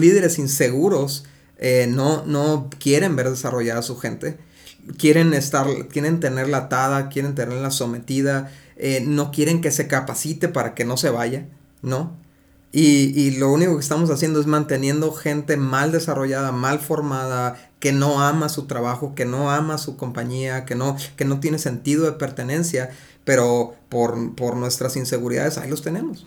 Líderes inseguros eh, no, no quieren ver desarrollada a su gente, quieren estar, quieren tenerla atada, quieren tenerla sometida, eh, no quieren que se capacite para que no se vaya, ¿no? Y, y, lo único que estamos haciendo es manteniendo gente mal desarrollada, mal formada, que no ama su trabajo, que no ama su compañía, que no, que no tiene sentido de pertenencia, pero por, por nuestras inseguridades ahí los tenemos.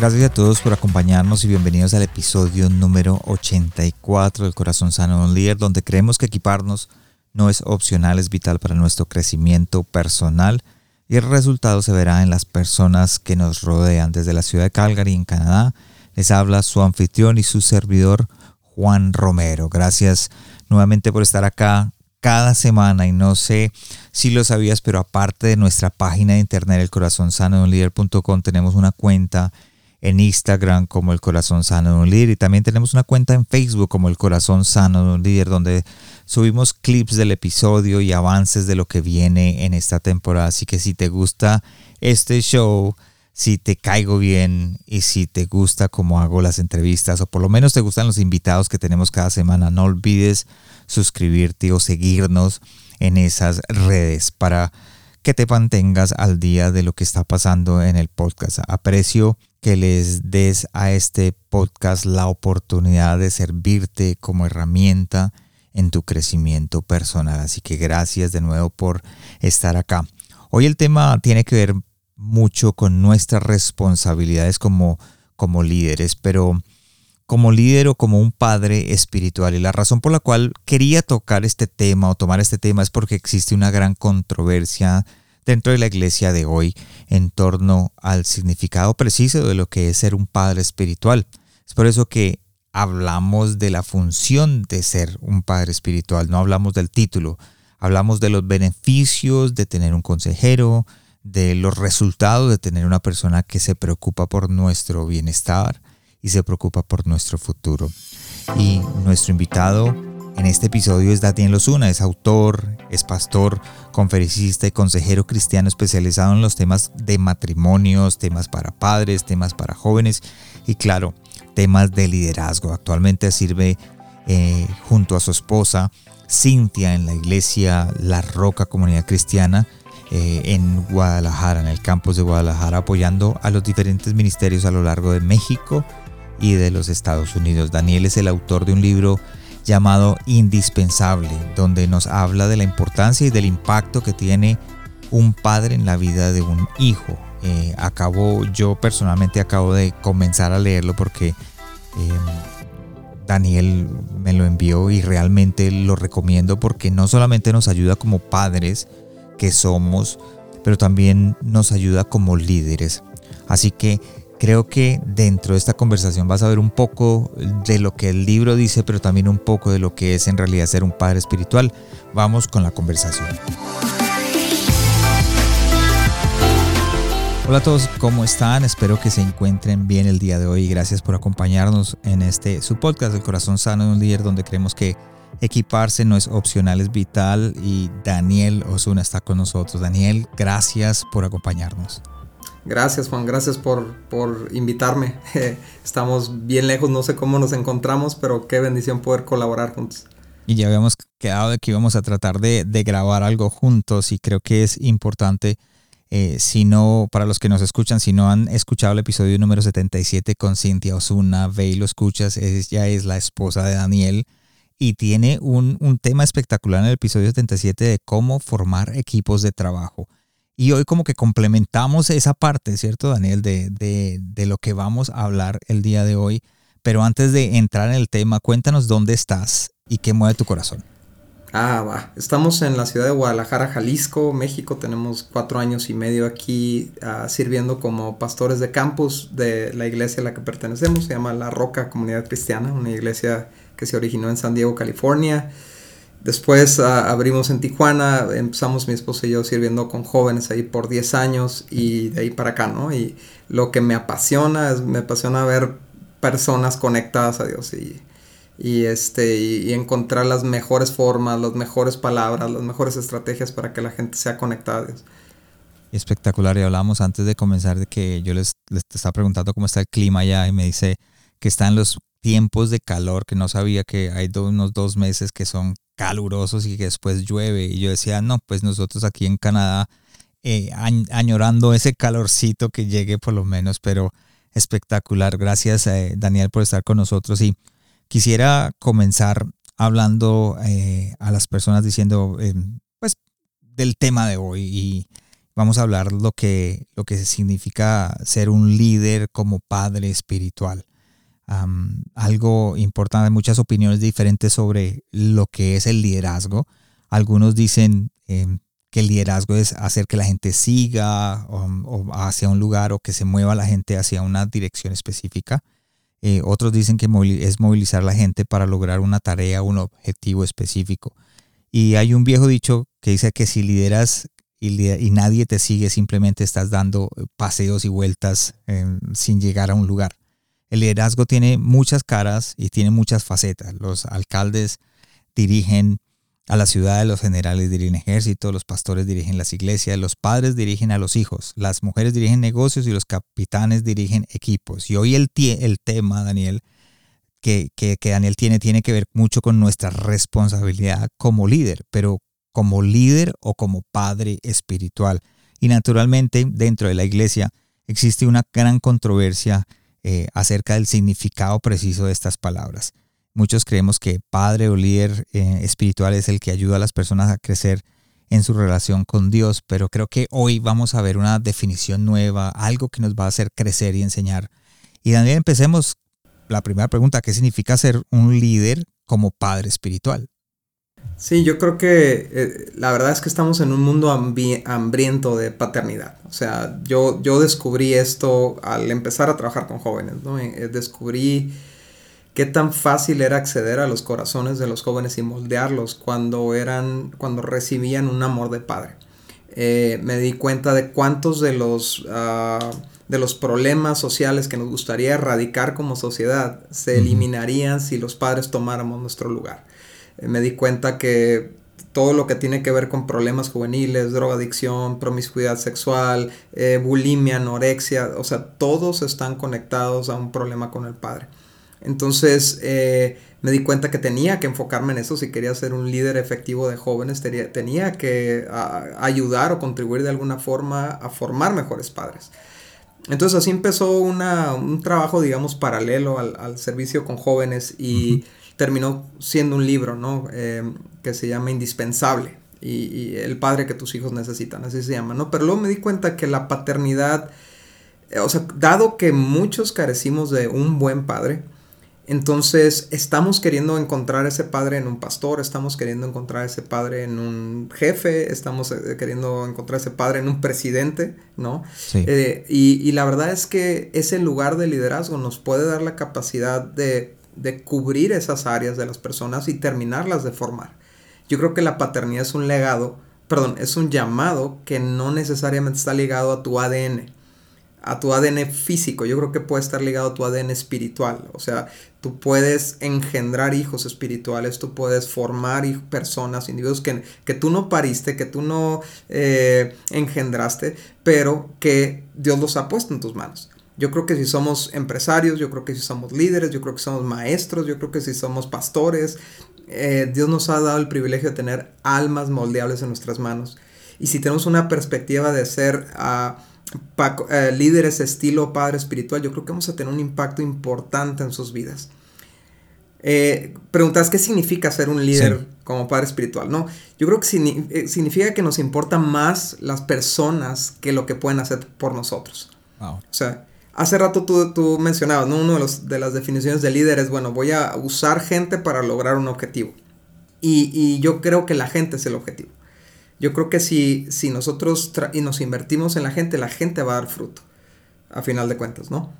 Gracias a todos por acompañarnos y bienvenidos al episodio número 84 del Corazón Sano de un Líder, donde creemos que equiparnos no es opcional, es vital para nuestro crecimiento personal y el resultado se verá en las personas que nos rodean. Desde la ciudad de Calgary, en Canadá, les habla su anfitrión y su servidor, Juan Romero. Gracias nuevamente por estar acá cada semana y no sé si lo sabías, pero aparte de nuestra página de internet, el corazón sano de un líder.com, tenemos una cuenta en Instagram como el corazón sano de un líder y también tenemos una cuenta en Facebook como el corazón sano de un líder donde subimos clips del episodio y avances de lo que viene en esta temporada. Así que si te gusta este show, si te caigo bien y si te gusta cómo hago las entrevistas o por lo menos te gustan los invitados que tenemos cada semana, no olvides suscribirte o seguirnos en esas redes para que te mantengas al día de lo que está pasando en el podcast. Aprecio que les des a este podcast la oportunidad de servirte como herramienta en tu crecimiento personal. Así que gracias de nuevo por estar acá. Hoy el tema tiene que ver mucho con nuestras responsabilidades como, como líderes, pero como líder o como un padre espiritual. Y la razón por la cual quería tocar este tema o tomar este tema es porque existe una gran controversia dentro de la iglesia de hoy en torno al significado preciso de lo que es ser un padre espiritual. Es por eso que hablamos de la función de ser un padre espiritual, no hablamos del título, hablamos de los beneficios de tener un consejero, de los resultados de tener una persona que se preocupa por nuestro bienestar y se preocupa por nuestro futuro. Y nuestro invitado en este episodio es Daniel Osuna, es autor, es pastor, conferencista y consejero cristiano especializado en los temas de matrimonios, temas para padres, temas para jóvenes y claro, temas de liderazgo. Actualmente sirve eh, junto a su esposa Cintia en la iglesia La Roca Comunidad Cristiana eh, en Guadalajara, en el campus de Guadalajara, apoyando a los diferentes ministerios a lo largo de México y de los Estados Unidos. Daniel es el autor de un libro llamado Indispensable, donde nos habla de la importancia y del impacto que tiene un padre en la vida de un hijo. Eh, acabo, yo personalmente acabo de comenzar a leerlo porque em, Daniel me lo envió y realmente lo recomiendo porque no solamente nos ayuda como padres que somos, pero también nos ayuda como líderes. Así que Creo que dentro de esta conversación vas a ver un poco de lo que el libro dice, pero también un poco de lo que es en realidad ser un padre espiritual. Vamos con la conversación. Hola a todos, ¿cómo están? Espero que se encuentren bien el día de hoy. Gracias por acompañarnos en este su podcast El corazón sano de un líder donde creemos que equiparse no es opcional, es vital y Daniel Osuna está con nosotros. Daniel, gracias por acompañarnos. Gracias Juan, gracias por, por invitarme. Estamos bien lejos, no sé cómo nos encontramos, pero qué bendición poder colaborar juntos. Y ya habíamos quedado de que íbamos a tratar de, grabar algo juntos y creo que es importante, eh, si no, para los que nos escuchan, si no han escuchado el episodio número 77 con Cintia Osuna, ve y lo escuchas, ella es la esposa de Daniel y tiene un, un tema espectacular en el episodio 77 de cómo formar equipos de trabajo. Y hoy como que complementamos esa parte, ¿cierto, Daniel? De, de, lo que vamos a hablar el día de hoy. Pero antes de entrar en el tema, cuéntanos dónde estás y qué mueve tu corazón. Ah, va. Estamos en la ciudad de Guadalajara, Jalisco, México. Tenemos cuatro años y medio aquí uh, sirviendo como pastores de campus de la iglesia a la que pertenecemos. Se llama La Roca Comunidad Cristiana, una iglesia que se originó en San Diego, California. Después uh, abrimos en Tijuana, empezamos mi esposo y yo sirviendo con jóvenes ahí por 10 años y de ahí para acá, ¿no? Y lo que me apasiona es, me apasiona ver personas conectadas a Dios y y, este, y, encontrar las mejores formas, las mejores palabras, las mejores estrategias para que la gente sea conectada a Dios. Espectacular, y hablamos antes de comenzar de que yo les, les estaba preguntando cómo está el clima allá y me dice que están los tiempos de calor, que no sabía que hay unos dos meses que son calurosos y que después llueve. Y yo decía, no, pues nosotros aquí en Canadá eh, añorando ese calorcito que llegue por lo menos, pero espectacular. Gracias eh, Daniel por estar con nosotros y Quisiera comenzar hablando eh, a las personas diciendo, eh, pues, del tema de hoy y vamos a hablar lo que, lo que significa ser un líder como padre espiritual. Algo importante, muchas opiniones diferentes sobre lo que es el liderazgo. Algunos dicen em, que el liderazgo es hacer que la gente siga o, hacia un lugar o que se mueva la gente hacia una dirección específica. Eh, otros dicen que es movilizar a la gente para lograr una tarea, un objetivo específico. Y hay un viejo dicho que dice que si lideras y, nadie te sigue, simplemente estás dando paseos y vueltas em, sin llegar a un lugar. El liderazgo tiene muchas caras y tiene muchas facetas. Los alcaldes dirigen a la ciudad, los generales dirigen ejército, los pastores dirigen las iglesias, los padres dirigen a los hijos, las mujeres dirigen negocios y los capitanes dirigen equipos. Y hoy el, el tema, Daniel, que, que, que Daniel tiene, tiene que ver mucho con nuestra responsabilidad como líder, pero como líder o como padre espiritual. Y naturalmente, dentro de la iglesia existe una gran controversia eh, acerca del significado preciso de estas palabras. Muchos creemos que padre o líder eh, espiritual es el que ayuda a las personas a crecer en su relación con Dios, pero creo que hoy vamos a ver una definición nueva, algo que nos va a hacer crecer y enseñar. Y Daniel, empecemos la primera pregunta, ¿qué significa ser un líder como padre espiritual? Sí, yo creo que eh, la verdad es que estamos en un mundo hambriento de paternidad. O sea, yo, yo descubrí esto al empezar a trabajar con jóvenes, ¿no? Eh, descubrí qué tan fácil era acceder a los corazones de los jóvenes y moldearlos cuando eran, cuando recibían un amor de padre. Eh, me di cuenta de cuántos de los, ah, de los problemas sociales que nos gustaría erradicar como sociedad se eliminarían si los padres tomáramos nuestro lugar. Me di cuenta que todo lo que tiene que ver con problemas juveniles, drogadicción, promiscuidad sexual, eh, bulimia, anorexia, o sea, todos están conectados a un problema con el padre. Entonces eh, me di cuenta que tenía que enfocarme en eso si quería ser un líder efectivo de jóvenes, tenía, que ayudar o contribuir de alguna forma a formar mejores padres. Entonces así empezó un trabajo, digamos, paralelo al, servicio con jóvenes y terminó siendo un libro, ¿no? Eh, que se llama Indispensable y, el padre que tus hijos necesitan, así se llama, ¿no? Pero luego me di cuenta que la paternidad, eh, o sea, dado que muchos carecimos de un buen padre, entonces, estamos queriendo encontrar ese padre en un pastor, estamos queriendo encontrar ese padre en un jefe, estamos eh, queriendo encontrar ese padre en un presidente, ¿no? Sí. Eh, y, la verdad es que ese lugar de liderazgo nos puede dar la capacidad de, de cubrir esas áreas de las personas y terminarlas de formar. Yo creo que la paternidad es un legado, perdón, es un llamado que no necesariamente está ligado a tu ADN a tu ADN físico, yo creo que puede estar ligado a tu ADN espiritual. O sea, tú puedes engendrar hijos espirituales, tú puedes formar personas, individuos que, que tú no pariste, que tú no eh, engendraste, pero que Dios los ha puesto en tus manos. Yo creo que si somos empresarios, yo creo que si somos líderes, yo creo que somos maestros, yo creo que si somos pastores, eh, Dios nos ha dado el privilegio de tener almas moldeables en nuestras manos. Y si tenemos una perspectiva de ser... Uh, eh, líderes estilo padre espiritual, yo creo que vamos a tener un impacto importante en sus vidas. Eh, preguntas qué significa ser un líder como padre espiritual, ¿no? Yo creo que eh, significa que nos importan más las personas que lo que pueden hacer por nosotros. O sea, hace rato tú, tú mencionabas, ¿no? Una de, de las definiciones de líder es, bueno, voy a usar gente para lograr un objetivo. Y, yo creo que la gente es el objetivo. Yo creo que si, si nosotros y nos invertimos en la gente, la gente va a dar fruto, a final de cuentas, ¿no?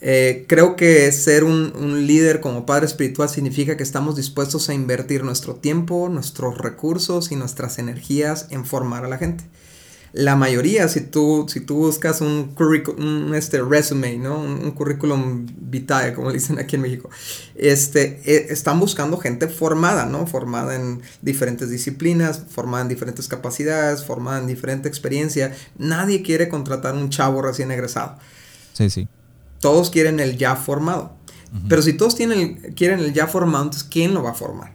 Eh, creo que ser un, un, líder como padre espiritual significa que estamos dispuestos a invertir nuestro tiempo, nuestros recursos y nuestras energías en formar a la gente la mayoría, si tú, si tú buscas un, un este resume, ¿no? Un, currículum vitae, como dicen aquí en México, este, e, están buscando gente formada, ¿no? Formada en diferentes disciplinas, formada en diferentes capacidades, formada en diferente experiencia. Nadie quiere contratar un chavo recién egresado. Sí, sí. Todos quieren el ya formado. Pero si todos tienen quieren el ya formado, entonces ¿quién lo va a formar?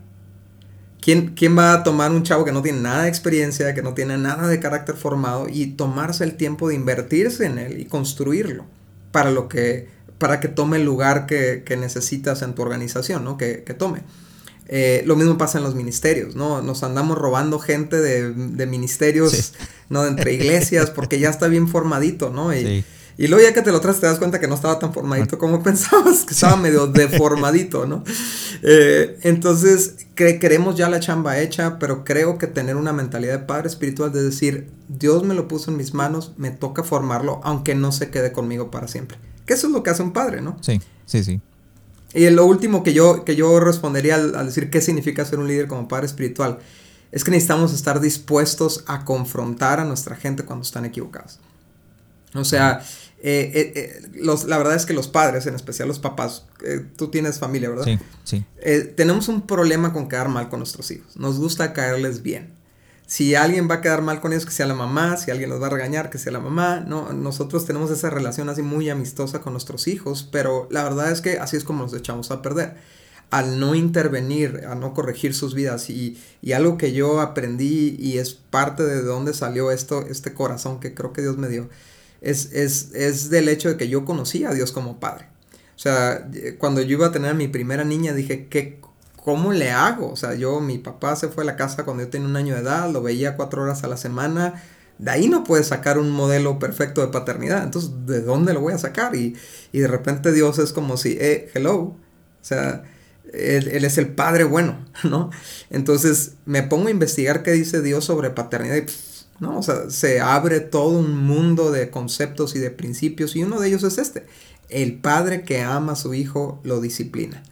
¿Quién, va a tomar un chavo que no tiene nada de experiencia, que no tiene nada de carácter formado y tomarse el tiempo de invertirse en él y construirlo para, lo que, para que tome el lugar que, necesitas en tu organización, ¿no? Que, tome. Eh, lo mismo pasa en los ministerios, ¿no? Nos andamos robando gente de, ministerios, ¿no? Entre iglesias porque ya está bien formadito, ¿no? Y, y luego ya que te lo traes te das cuenta que no estaba tan formadito como pensabas, que estaba medio deformadito, ¿no? Eh, entonces queremos ya la chamba hecha, pero creo que tener una mentalidad de padre espiritual de decir, Dios me lo puso en mis manos, me toca formarlo, aunque no se quede conmigo para siempre. Que eso es lo que hace un padre, ¿no? Sí, sí, sí. Y lo último que yo, que yo respondería al, al decir qué significa ser un líder como padre espiritual, es que necesitamos estar dispuestos a confrontar a nuestra gente cuando están equivocados. O sea, eh, eh, eh, los, la verdad es que los padres, en especial los papás, tú tienes familia, ¿verdad? Sí, sí. tenemos un problema con quedar mal con nuestros hijos. Nos gusta caerles bien. Si alguien va a quedar mal con ellos, que sea la mamá. Si alguien los va a regañar, que sea la mamá. No, nosotros tenemos esa relación así muy amistosa con nuestros hijos, pero la verdad es que así es como nos echamos a perder. Al no intervenir, a no corregir sus vidas. Y, y algo que yo aprendí y es parte de dónde salió esto, este corazón que creo que Dios me dio es, es, es del hecho de que yo conocí a Dios como padre. O sea, cuando yo iba a tener a mi primera niña, dije, ¿qué, ¿cómo le hago? O sea, yo, mi papá se fue a la casa cuando yo tenía un año de edad, lo veía cuatro horas a la semana. De ahí no puedes sacar un modelo perfecto de paternidad. Entonces, ¿de dónde lo voy a sacar? Y, y de repente Dios es como si, eh, hello. O sea, él, él, es el padre bueno, ¿no? Entonces, me pongo a investigar qué dice Dios sobre paternidad y ¿no? O sea, se abre todo un mundo de conceptos y de principios y uno de ellos es este. El padre que ama a su hijo lo disciplina.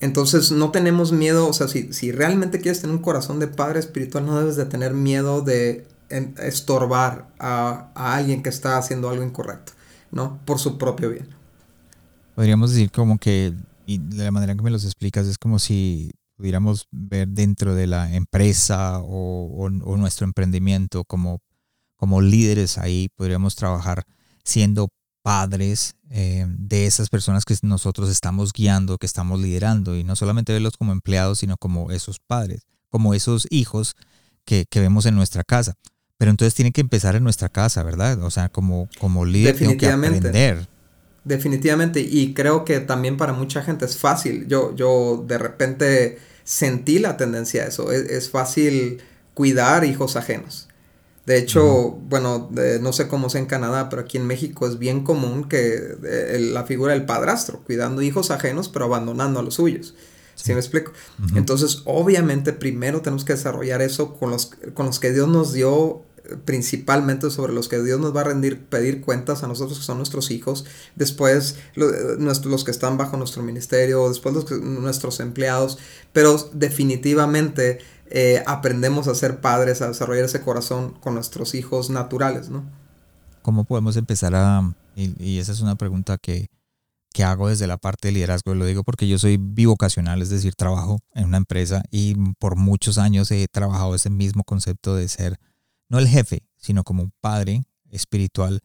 Entonces no tenemos miedo, o sea, si, si, realmente quieres tener un corazón de padre espiritual, no debes de tener miedo de estorbar a, a alguien que está haciendo algo incorrecto, ¿no? Por su propio bien. Podríamos decir como que, y de la manera que me los explicas, es como si pudiéramos ver dentro de la empresa o, nuestro emprendimiento como, como líderes ahí, podríamos trabajar siendo padres eh, de esas personas que nosotros estamos guiando, que estamos liderando, y no solamente verlos como empleados, sino como esos padres, como esos hijos que, vemos en nuestra casa. Pero entonces tiene que empezar en nuestra casa, ¿verdad? O sea, como, como líder tengo que aprender. Definitivamente, y creo que también para mucha gente es fácil. Yo, yo de repente sentí la tendencia a eso. Es, fácil cuidar hijos ajenos. De hecho, bueno, no sé cómo sea en Canadá, pero aquí en México es bien común que eh, la figura del padrastro, cuidando hijos ajenos, pero abandonando a los suyos. ¿Sí, me explico? Entonces, obviamente, primero tenemos que desarrollar eso con los, con los que Dios nos dio principalmente sobre los que Dios nos va a rendir, pedir cuentas a nosotros que son nuestros hijos, después los que están bajo nuestro ministerio, después nuestros empleados, pero definitivamente eh, aprendemos a ser padres, a desarrollar ese corazón con nuestros hijos naturales, ¿no? ¿Cómo podemos empezar a, y, esa es una pregunta que, que hago desde la parte de liderazgo, lo digo porque yo soy bivocacional, es decir, trabajo en una empresa y por muchos años he trabajado ese mismo concepto de ser no el jefe, sino como un padre espiritual,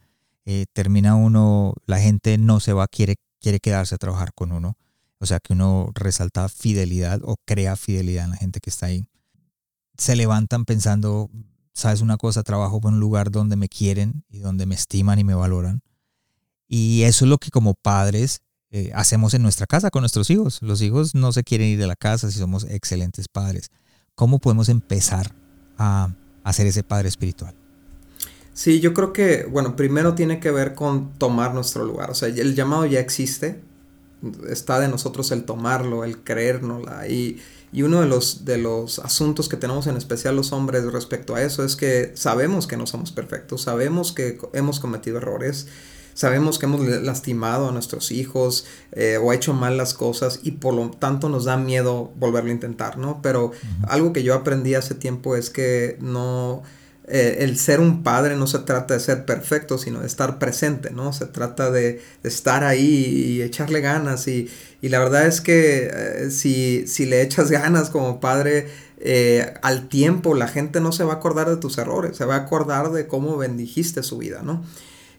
eh, termina uno, la gente no se va, quiere, quiere quedarse a trabajar con uno. O sea que uno resalta fidelidad o crea fidelidad en la gente que está ahí. Se levantan pensando, sabes una cosa, trabajo en un lugar donde me quieren y donde me estiman y me valoran. Y eso es lo que como padres eh, hacemos en nuestra casa con nuestros hijos. Los hijos no se quieren ir de la casa si somos excelentes padres. ¿Cómo podemos empezar a a ser ese padre espiritual? Sí, yo creo que, bueno, primero tiene que ver con tomar nuestro lugar. O sea, el llamado ya existe, está de nosotros el tomarlo, el creérnosla. Y, Y uno de los, de los asuntos que tenemos en especial los hombres respecto a eso es que sabemos que no somos perfectos, sabemos que hemos cometido errores, sabemos que hemos lastimado a nuestros hijos eh, o hecho mal las cosas y por lo tanto nos da miedo volverlo a intentar, ¿no? Pero algo que yo aprendí hace tiempo es que no... Eh, el ser un padre no se trata de ser perfecto, sino de estar presente, ¿no? Se trata de, estar ahí y echarle ganas. Y, la verdad es que eh, si, si, le echas ganas como padre, al tiempo la gente no se va a acordar de tus errores, se va a acordar de cómo bendijiste su vida, ¿no?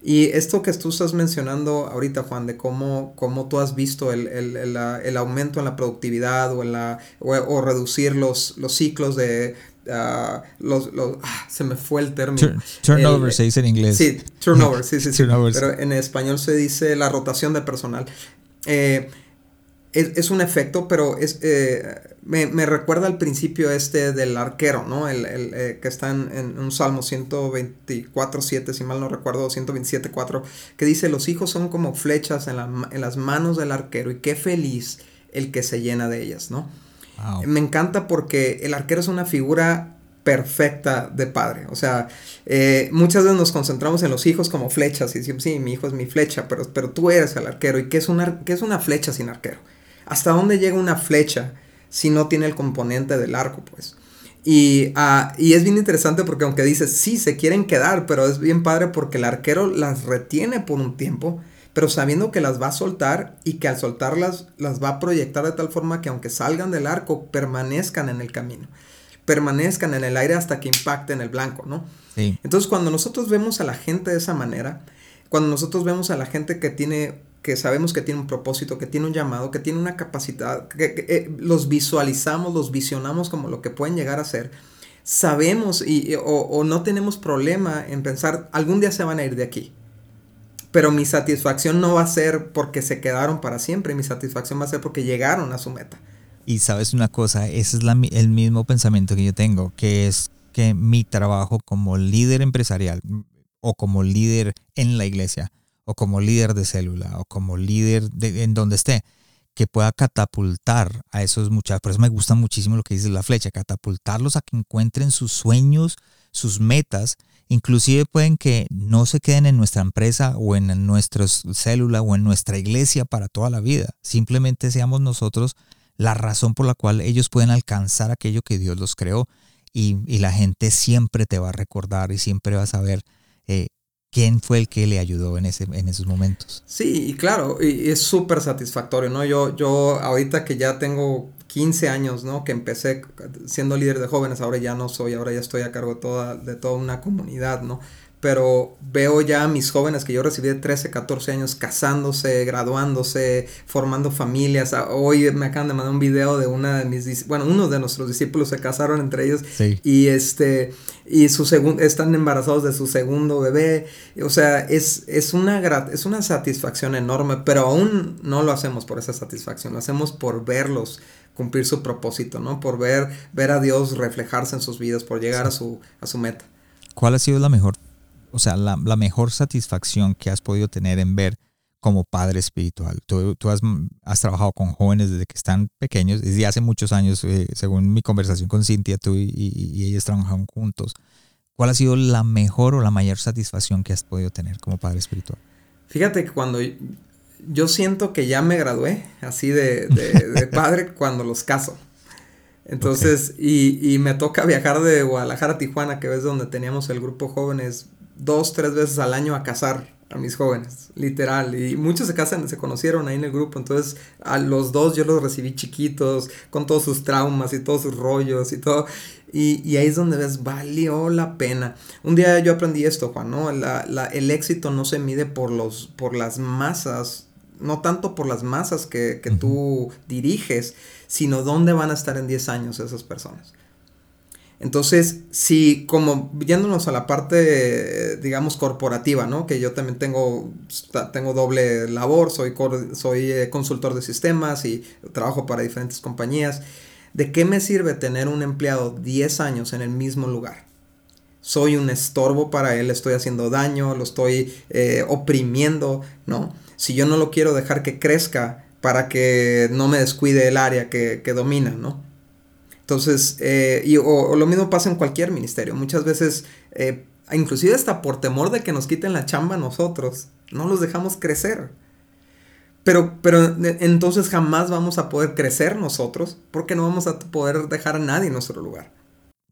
Y esto que tú estás mencionando ahorita, Juan, de cómo, cómo tú has visto el, el, el, el aumento en la productividad o, en la, o, reducir los, los ciclos de... Uh, los, los ah, se me fue el término. turnover se dice en inglés. Sí, turnover, sí, sí, sí. Pero en español se dice la rotación de personal. Eh, es, un efecto, pero es, eh, me, recuerda al principio este del arquero, ¿no? El, eh, que está en, un Salmo 124, 7, si mal no recuerdo, 127, 4, que dice, los hijos son como flechas en, las manos del arquero y qué feliz el que se llena de ellas, ¿no? Me encanta porque el arquero es una figura perfecta de padre. O sea, eh, muchas veces nos concentramos en los hijos como flechas y decimos, sí, mi hijo es mi flecha, pero, pero tú eres el arquero. ¿Y qué es, una, qué es una flecha sin arquero? ¿Hasta dónde llega una flecha si no tiene el componente del arco, pues? Y, ah, y, es bien interesante porque aunque dices, sí, se quieren quedar, pero es bien padre porque el arquero las retiene por un tiempo, pero sabiendo que las va a soltar y que al soltarlas las va a proyectar de tal forma que aunque salgan del arco, permanezcan en el camino, permanezcan en el aire hasta que impacten el blanco, ¿no? Entonces cuando nosotros vemos a la gente de esa manera, cuando nosotros vemos a la gente que tiene que sabemos que tiene un propósito, que tiene un llamado, que tiene una capacidad, que, eh, los visualizamos, los visionamos como lo que pueden llegar a ser, sabemos y, o, no tenemos problema en pensar, algún día se van a ir de aquí. Pero mi satisfacción no va a ser porque se quedaron para siempre, mi satisfacción va a ser porque llegaron a su meta. Y sabes una cosa, ese es el mismo pensamiento que yo tengo, que es que mi trabajo como líder empresarial o como líder en la iglesia o como líder de célula o como líder de, en donde esté, que pueda catapultar a esos muchachos. Por eso me gusta muchísimo lo que dice la flecha, catapultarlos a que encuentren sus sueños, sus metas. Inclusive pueden que no se queden en nuestra empresa o en nuestra célula o en nuestra iglesia para toda la vida. Simplemente seamos nosotros la razón por la cual ellos pueden alcanzar aquello que Dios los creó. Y, la gente siempre te va a recordar y siempre va a saber eh, quién fue el que le ayudó en, ese, en esos momentos. Sí, y claro, y, es súper satisfactorio, ¿no? Yo, yo ahorita que ya tengo 15 años, ¿no? Que empecé siendo líder de jóvenes, ahora ya no soy, ahora ya estoy a cargo de toda, de toda una comunidad, ¿no? pero veo ya a mis jóvenes que yo recibí de 13, 14 años casándose, graduándose, formando familias. Ah, hoy me acaban de mandar un video de una de mis, bueno, uno de nuestros discípulos se casaron entre ellos y este, y su segundo, están embarazados de su segundo bebé. O sea, es, es, una es una satisfacción enorme, pero aún no lo hacemos por esa satisfacción, lo hacemos por verlos cumplir su propósito, ¿no? Por ver, ver a Dios reflejarse en sus vidas, por llegar a, su, a su meta. ¿Cuál ha sido la mejor o sea, la, mejor satisfacción que has podido tener en ver como padre espiritual? Tú, has, trabajado con jóvenes desde que están pequeños, desde hace muchos años, eh, según mi conversación con Cintia, tú y, y, ellos trabajaron juntos. ¿Cuál ha sido la mejor o la mayor satisfacción que has podido tener como padre espiritual? Fíjate que cuando yo siento que ya me gradué así de, de, padre cuando los caso. Entonces, y, y, me toca viajar de Guadalajara a Tijuana, que es donde teníamos el grupo jóvenes dos, tres veces al año a casar a mis jóvenes, literal. Y muchos se casan, se conocieron ahí en el grupo. Entonces, a los dos yo los recibí chiquitos, con todos sus traumas y todos sus rollos y todo. Y, ahí es donde ves, valió la pena. Un día yo aprendí esto, Juan, ¿no? La, el éxito no se mide por, los, por las masas, no tanto por las masas que, que tú diriges, sino dónde van a estar en 10 años esas personas. Entonces, si como yéndonos a la parte, digamos, corporativa, ¿no? Que yo también tengo, tengo doble labor, soy, soy eh, consultor de sistemas y trabajo para diferentes compañías. ¿De qué me sirve tener un empleado 10 años en el mismo lugar? Soy un estorbo para él, estoy haciendo daño, lo estoy eh, oprimiendo, ¿no? Si yo no lo quiero dejar que crezca para que no me descuide el área que, que domina, ¿no? Entonces, eh, y, o, lo mismo pasa en cualquier ministerio. Muchas veces, eh, inclusive hasta por temor de que nos quiten la chamba a nosotros, no los dejamos crecer. Pero, pero entonces jamás vamos a poder crecer nosotros porque no vamos a poder dejar a nadie en nuestro lugar.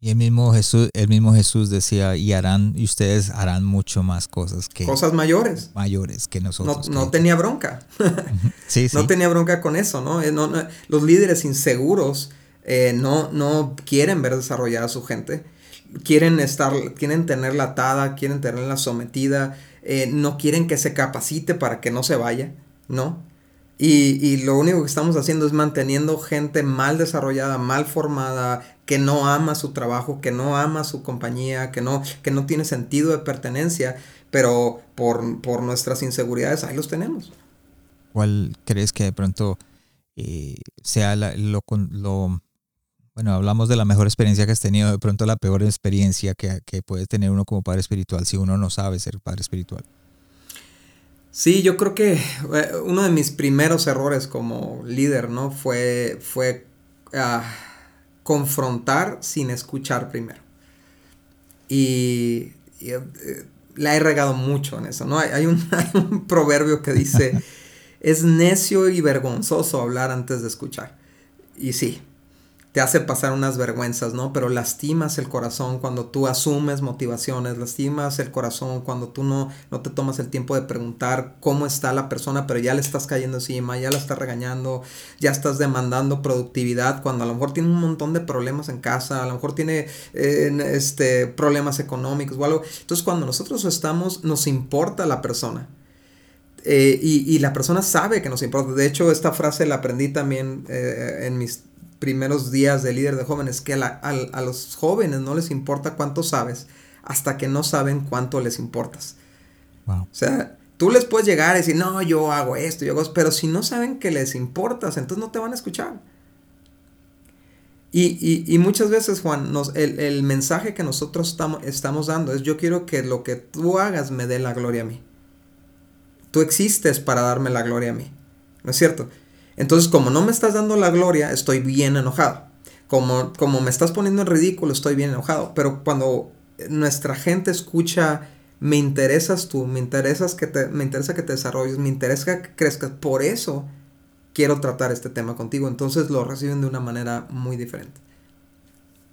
Y el mismo Jesús, el mismo Jesús decía, y harán, y ustedes harán mucho más cosas que cosas mayores. Mayores que nosotros. No, tenía bronca. sí, sí. No tenía bronca con eso, ¿no? Eh, los líderes inseguros eh, no, no quieren ver desarrollada a su gente. Quieren estar, quieren tenerla atada, quieren tenerla sometida, eh, no quieren que se capacite para que no se vaya, ¿no? Y, lo único que estamos haciendo es manteniendo gente mal desarrollada, mal formada, que no ama su trabajo, que no ama su compañía, que no, que no tiene sentido de pertenencia, pero por, nuestras inseguridades ahí los tenemos. ¿Cuál crees que de pronto eh, sea lo, bueno, hablamos de la mejor experiencia que has tenido, de pronto la peor experiencia que, que puede tener uno como padre espiritual si uno no sabe ser padre espiritual? Sí, yo creo que eh, uno de mis primeros errores como líder, ¿no? Fue, fue ah, confrontar sin escuchar primero. Y, eh, la he regado mucho en eso, ¿no? Hay, un, hay un proverbio que dice, es necio y vergonzoso hablar antes de escuchar. Y sí, te hace pasar unas vergüenzas, ¿no? Pero lastimas el corazón cuando tú asumes motivaciones, lastimas el corazón cuando tú no, no te tomas el tiempo de preguntar cómo está la persona, pero ya le estás cayendo encima, ya la estás regañando, ya estás demandando productividad cuando a lo mejor tiene un montón de problemas en casa, a lo mejor tiene eh, este, problemas económicos o algo. Entonces cuando nosotros estamos, nos importa la persona. Eh, y, la persona sabe que nos importa. De hecho, esta frase la aprendí también eh, en mis primeros días de líder de jóvenes, que a, los jóvenes no les importa cuánto sabes hasta que no saben cuánto les importas. O sea, tú les puedes llegar y decir, no, yo hago esto, yo hago esto, pero si no saben que les importas, entonces no te van a escuchar. Y, muchas veces, Juan, nos, el, mensaje que nosotros estamos, estamos dando es, yo quiero que lo que tú hagas me dé la gloria a mí. Tú existes para darme la gloria a mí. ¿No es cierto? Entonces, como no me estás dando la gloria, estoy bien enojado. Como, como me estás poniendo en ridículo, estoy bien enojado. Pero cuando nuestra gente escucha, me interesas tú, me, interesas que te, me interesa que te desarrolles, me interesa que crezcas, por eso quiero tratar este tema contigo. Entonces lo reciben de una manera muy diferente.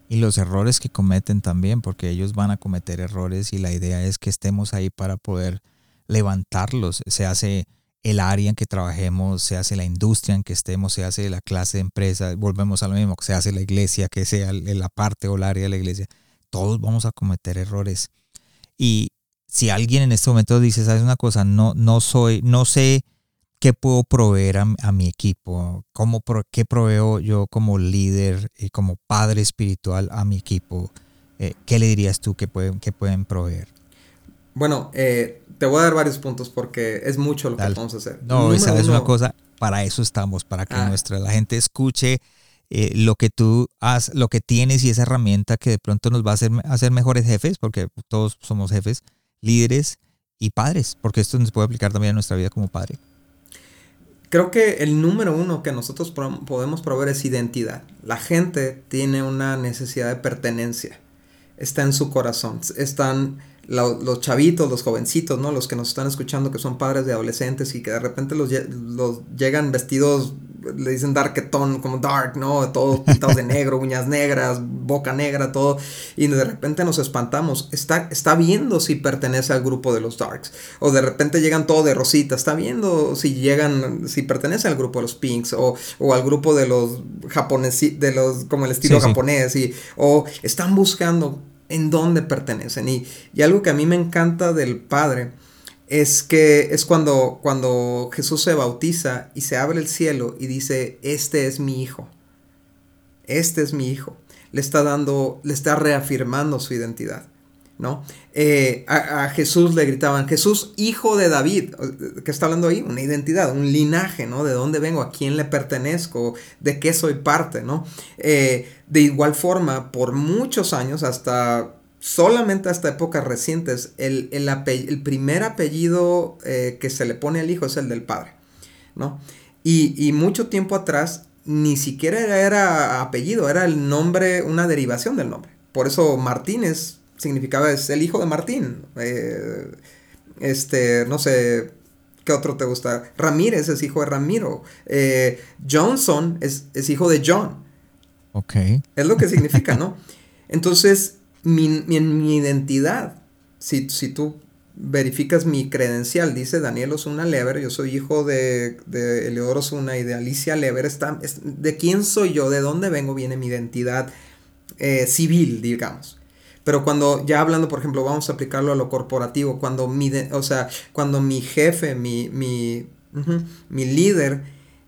Y los errores que cometen también, porque ellos van a cometer errores y la idea es que estemos ahí para poder levantarlos. Se hace el área en que trabajemos, se hace la industria en que estemos, se hace la clase de empresa, volvemos a lo mismo, se hace la iglesia, que sea la parte o el área de la iglesia, todos vamos a cometer errores. Y si alguien en este momento dice, sabes una cosa, no, no soy, no sé qué puedo proveer a, mi equipo, cómo qué proveo yo como líder y como padre espiritual a mi equipo, eh, ¿qué le dirías tú que pueden, que pueden proveer? Bueno, eh, te voy a dar varios puntos porque es mucho lo que vamos a hacer. No, esa es una cosa, para eso estamos, para que ah. nuestra, la gente escuche eh, lo que tú has, lo que tienes y esa herramienta que de pronto nos va a hacer, hacer mejores jefes, porque todos somos jefes, líderes y padres, porque esto nos puede aplicar también a nuestra vida como padre. Creo que el número uno que nosotros podemos proveer es identidad. La gente tiene una necesidad de pertenencia. Está en su corazón. Están los chavitos, los jovencitos, ¿no? Los que nos están escuchando que son padres de adolescentes y que de repente los, los llegan vestidos, le dicen darketón, como dark, ¿no? Todos pintados de negro, uñas negras, boca negra, todo. Y de repente nos espantamos. Está, está viendo si pertenece al grupo de los darks. O de repente llegan todo de rosita. Está viendo si llegan, si pertenece al grupo de los pinks. O, o al grupo de los japoneses, de los, como el estilo japonés. Y, o están buscando en dónde pertenecen. Y, algo que a mí me encanta del Padre es que es cuando, cuando Jesús se bautiza y se abre el cielo y dice, este es mi hijo. Este es mi hijo. Le está dando, le está reafirmando su identidad. ¿No? Eh, a, Jesús le gritaban, Jesús, hijo de David, ¿qué está hablando ahí? Una identidad, un linaje, ¿no? De dónde vengo, a quién le pertenezco, de qué soy parte, ¿no? Eh, de igual forma, por muchos años, hasta solamente hasta épocas recientes, el, el, primer apellido eh, que se le pone al hijo es el del padre, ¿no? Y, y mucho tiempo atrás ni siquiera era apellido, era el nombre, una derivación del nombre. Por eso Martínez significaba es el hijo de Martín. Eh, este, no sé, ¿qué otro te gusta? Ramírez es hijo de Ramiro. Eh, Johnson es, hijo de John. Ok. Es lo que significa, ¿no? Entonces, mi, mi, identidad, si, si tú verificas mi credencial, dice Daniel Osuna Lever, yo soy hijo de, de Eleodoro Osuna y de Alicia Lever, está, ¿de quién soy yo? ¿De dónde vengo? Viene mi identidad eh, civil, digamos. Pero cuando, ya hablando, por ejemplo, vamos a aplicarlo a lo corporativo, cuando mi, o sea, cuando mi jefe, mi, mi, mi líder,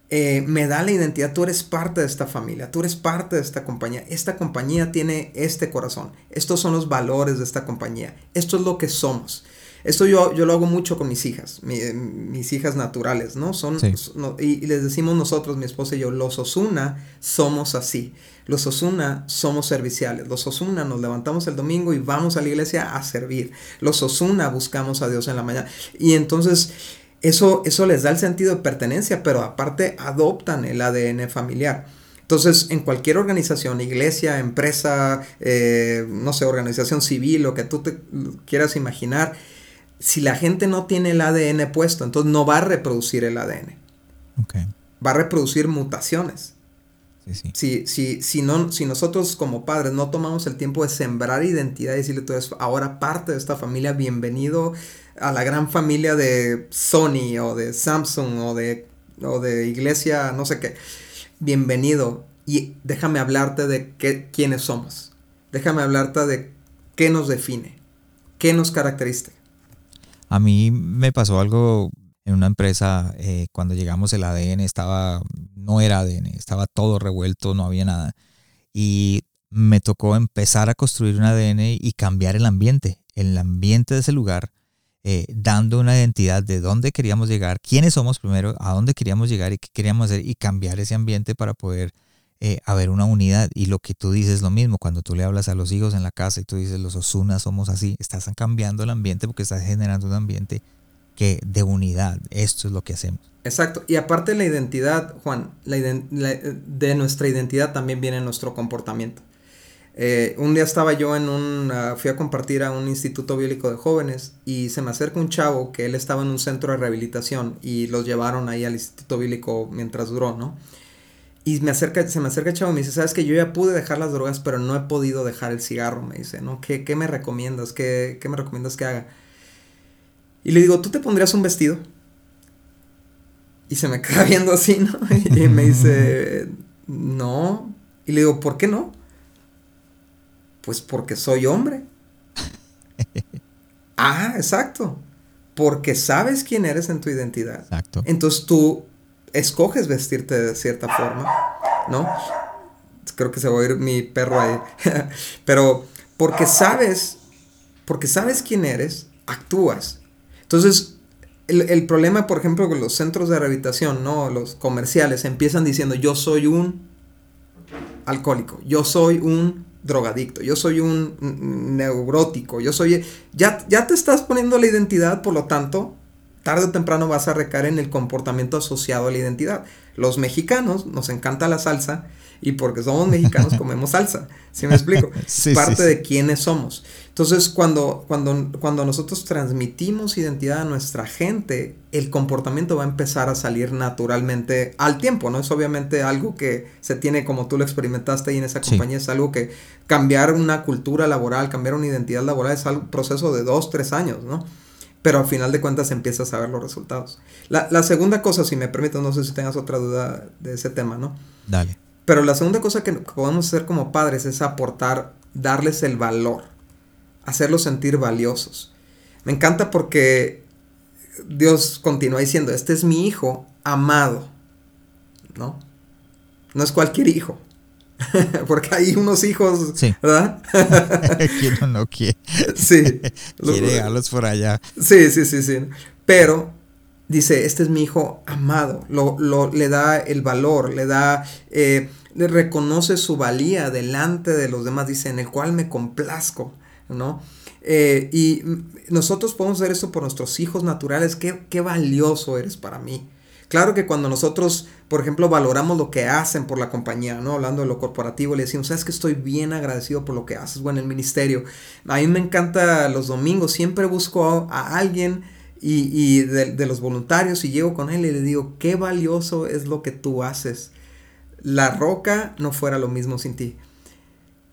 eh, me da la identidad, tú eres parte de esta familia, tú eres parte de esta compañía, esta compañía tiene este corazón, estos son los valores de esta compañía, esto es lo que somos. Esto yo, yo lo hago mucho con mis hijas, mis hijas naturales, ¿no? Son, y, les decimos nosotros, mi esposa y yo, los Osuna somos así. Los Osuna somos serviciales. Los Osuna nos levantamos el domingo y vamos a la iglesia a servir. Los Osuna buscamos a Dios en la mañana. Y entonces eso, eso les da el sentido de pertenencia, pero aparte adoptan el ADN familiar. Entonces, en cualquier organización, iglesia, empresa, eh, no sé, organización civil, lo que tú te quieras imaginar, si la gente no tiene el ADN puesto, entonces no va a reproducir el ADN. Va a reproducir mutaciones. Si, si, si, no, si nosotros como padres no tomamos el tiempo de sembrar identidad y decirle tú eres ahora parte de esta familia, bienvenido a la gran familia de Sony o de Samsung o de, o de iglesia, no sé qué. Bienvenido y déjame hablarte de qué, quiénes somos. Déjame hablarte de qué nos define, qué nos caracteriza. A mí me pasó algo en una empresa eh, cuando llegamos el ADN estaba, no era ADN, estaba todo revuelto, no había nada. Y me tocó empezar a construir un ADN y cambiar el ambiente, el ambiente de ese lugar, eh, dando una identidad de dónde queríamos llegar, quiénes somos primero, a dónde queríamos llegar y qué queríamos hacer y cambiar ese ambiente para poder eh, haber una unidad. Y lo que tú dices es lo mismo, cuando tú le hablas a los hijos en la casa y tú dices los Osuna somos así, estás cambiando el ambiente porque estás generando un ambiente que de unidad. Esto es lo que hacemos. Exacto. Y aparte la identidad, Juan, la, de nuestra identidad también viene nuestro comportamiento. Eh, un día estaba yo en un, uh, fui a compartir a un instituto bíblico de jóvenes y se me acerca un chavo que él estaba en un centro de rehabilitación y los llevaron ahí al instituto bíblico mientras duró, ¿no? Y me acerca, se me acerca el chavo y me dice, sabes que yo ya pude dejar las drogas, pero no he podido dejar el cigarro, me dice, ¿no? ¿Qué, qué me recomiendas? ¿Qué, ¿Qué me recomiendas que haga? Y le digo, ¿tú te pondrías un vestido? Y se me queda viendo así, ¿no? Y me dice, no. Y le digo, ¿por qué no? Pues porque soy hombre. ah, exacto. Porque sabes quién eres en tu identidad. Exacto. Entonces tú escoges vestirte de cierta forma, ¿no? Creo que se va a oír mi perro ahí. Pero porque sabes, porque sabes quién eres, actúas. Entonces, el, problema, por ejemplo, con los centros de rehabilitación, ¿no? Los comerciales empiezan diciendo, yo soy un alcohólico, yo soy un drogadicto, yo soy un neurótico, yo soy... Ya, ya te estás poniendo la identidad, por lo tanto, tarde o temprano vas a recaer en el comportamiento asociado a la identidad. Los mexicanos nos encanta la salsa y porque somos mexicanos comemos salsa. ¿Sí me explico? Parte de quiénes somos. Entonces, cuando, cuando, cuando nosotros transmitimos identidad a nuestra gente, el comportamiento va a empezar a salir naturalmente al tiempo, ¿no? Es obviamente algo que se tiene, como tú lo experimentaste ahí en esa compañía, es algo que cambiar una cultura laboral, cambiar una identidad laboral es un proceso de dos, tres años, ¿no? Pero al final de cuentas empiezas a ver los resultados. La, la segunda cosa, si me permites, no sé si tengas otra duda de ese tema, ¿no? Dale. Pero la segunda cosa que podemos hacer como padres es aportar, darles el valor, hacerlos sentir valiosos. Me encanta porque Dios continúa diciendo, este es mi hijo amado, ¿no? No es cualquier hijo. porque hay unos hijos, sí. ¿verdad? ¿Quién no quiere? Sí. quiere dejarlos por allá. Sí, sí, sí, sí. Pero dice, este es mi hijo amado, lo, lo, le da el valor, le da, eh, le reconoce su valía delante de los demás, dice, en el cual me complazco, ¿no? Eh, y nosotros podemos hacer esto por nuestros hijos naturales, qué, qué valioso eres para mí. Claro que cuando nosotros, por ejemplo, valoramos lo que hacen por la compañía, ¿no? Hablando de lo corporativo, le decimos, sabes que estoy bien agradecido por lo que haces, bueno, en el ministerio. A mí me encanta los domingos, siempre busco a, alguien y, de, los voluntarios y llego con él y le digo, qué valioso es lo que tú haces. La roca no fuera lo mismo sin ti.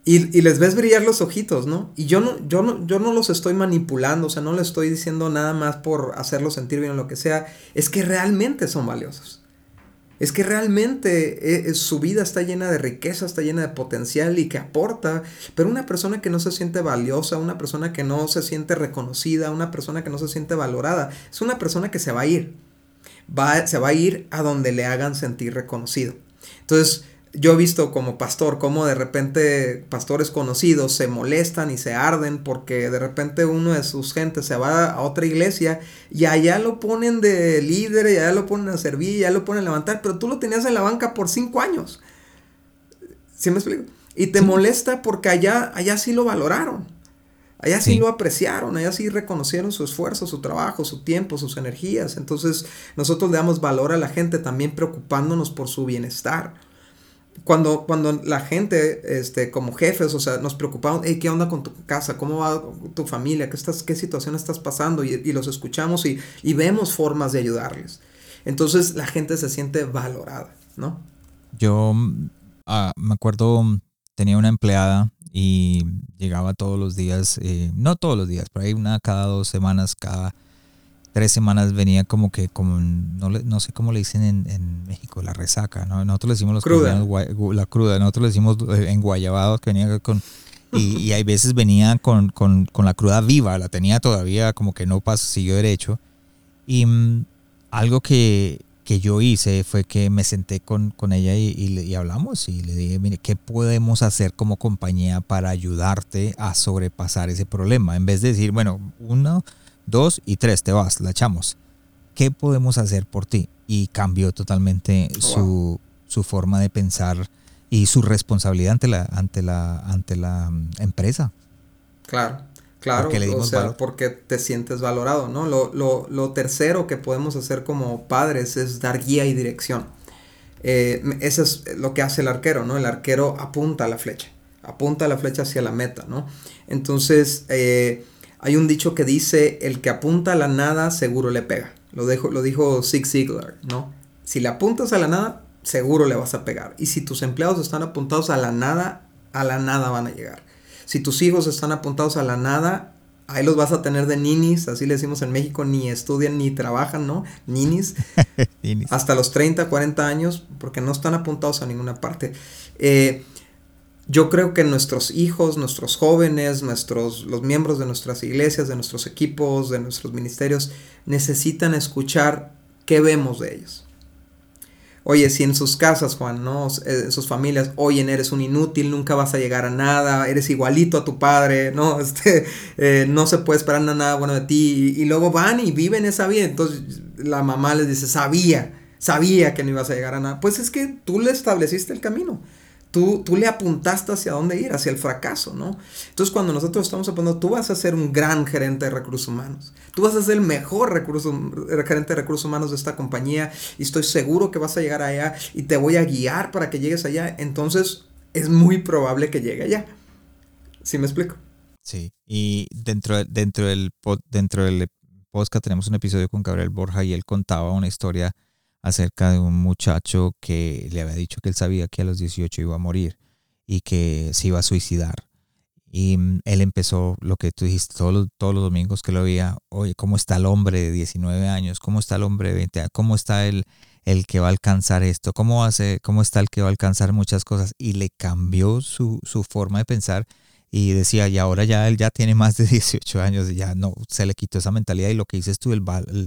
Y, les ves brillar los ojitos, ¿no? Y yo no, yo no, yo no los estoy manipulando, o sea, no les estoy diciendo nada más por hacerlos sentir bien o lo que sea. Es que realmente son valiosos. Es que realmente eh, eh, su vida está llena de riqueza, está llena de potencial y que aporta. Pero una persona que no se siente valiosa, una persona que no se siente reconocida, una persona que no se siente valorada, es una persona que se va a ir. Va, se va a ir a donde le hagan sentir reconocido. Entonces, yo he visto como pastor cómo de repente pastores conocidos se molestan y se arden porque de repente uno de sus gentes se va a otra iglesia y allá lo ponen de líder y allá lo ponen a servir y allá lo ponen a levantar, pero tú lo tenías en la banca por cinco años. ¿Sí me explico? Y te molesta porque allá, allá sí lo valoraron. Allá sí. lo apreciaron, allá sí reconocieron su esfuerzo, su trabajo, su tiempo, sus energías. Entonces nosotros le damos valor a la gente también preocupándonos por su bienestar cuando, cuando la gente, este, como jefes, o sea, nos preocupamos, hey, ¿qué onda con tu casa? ¿Cómo va tu familia? ¿Qué, estás, qué situación estás pasando? Y, los escuchamos y, vemos formas de ayudarles. Entonces la gente se siente valorada, ¿no? Yo ah, me acuerdo, tenía una empleada y llegaba todos los días, eh, no todos los días, pero ahí una cada dos semanas, cada tres semanas venía como que, como, no, no sé cómo le dicen en, México, la resaca, ¿no? Nosotros le decimos los cruda. la cruda, nosotros le decimos eh, en guayabados que venía con... Y, y hay veces venía con, con, con, la cruda viva, la tenía todavía como que no pasó, siguió derecho. Y mm, algo que, que yo hice fue que me senté con, con ella y, y, hablamos y le dije, mire, ¿qué podemos hacer como compañía para ayudarte a sobrepasar ese problema? En vez de decir, bueno, uno dos y tres, te vas, la echamos. ¿Qué podemos hacer por ti? Y cambió totalmente su, su, forma de pensar y su responsabilidad ante la, ante la, ante la mm, empresa. Claro, claro, porque o sea, porque te sientes valorado, ¿no? Lo, lo, lo, tercero que podemos hacer como padres es dar guía y dirección. Eh, eso es lo que hace el arquero, ¿no? El arquero apunta a la flecha, apunta la flecha hacia la meta, ¿no? Entonces, eh, hay un dicho que dice, el que apunta a la nada seguro le pega. Lo, dejo, lo dijo Zig Ziglar, ¿no? Si le apuntas a la nada, seguro le vas a pegar. Y si tus empleados están apuntados a la nada, a la nada van a llegar. Si tus hijos están apuntados a la nada, ahí los vas a tener de ninis, así le decimos en México, ni estudian ni trabajan, ¿no? Ninis. hasta los 30, 40 años, porque no están apuntados a ninguna parte. Eh, yo creo que nuestros hijos, nuestros jóvenes, nuestros, los miembros de nuestras iglesias, de nuestros equipos, de nuestros ministerios, necesitan escuchar qué vemos de ellos. Oye, si en sus casas, Juan, ¿no? En sus familias, oye, eres un inútil, nunca vas a llegar a nada, eres igualito a tu padre, ¿no? Este, eh, no se puede esperar nada bueno de ti. Y, y, luego van y viven esa vida. Entonces la mamá les dice, sabía, sabía que no ibas a llegar a nada. Pues es que tú le estableciste el camino. Tú, tú, le apuntaste hacia dónde ir, hacia el fracaso, ¿no? Entonces cuando nosotros estamos apuntando, tú vas a ser un gran gerente de recursos humanos, tú vas a ser el mejor recurso, gerente de recursos humanos de esta compañía y estoy seguro que vas a llegar allá y te voy a guiar para que llegues allá, entonces es muy probable que llegue allá. ¿Sí me explico? Sí, y dentro, dentro, del, dentro del podcast tenemos un episodio con Gabriel Borja y él contaba una historia acerca de un muchacho que le había dicho que él sabía que a los 18 iba a morir y que se iba a suicidar. Y mm, él empezó lo que tú dijiste todos los, todos los domingos que lo veía, oye, ¿cómo está el hombre de 19 años? ¿Cómo está el hombre de 20 años? ¿Cómo está el, el que va a alcanzar esto? ¿Cómo, hace, ¿Cómo está el que va a alcanzar muchas cosas? Y le cambió su, su forma de pensar y decía, y ahora ya él ya tiene más de 18 años, y ya no, se le quitó esa mentalidad y lo que dices tú, el,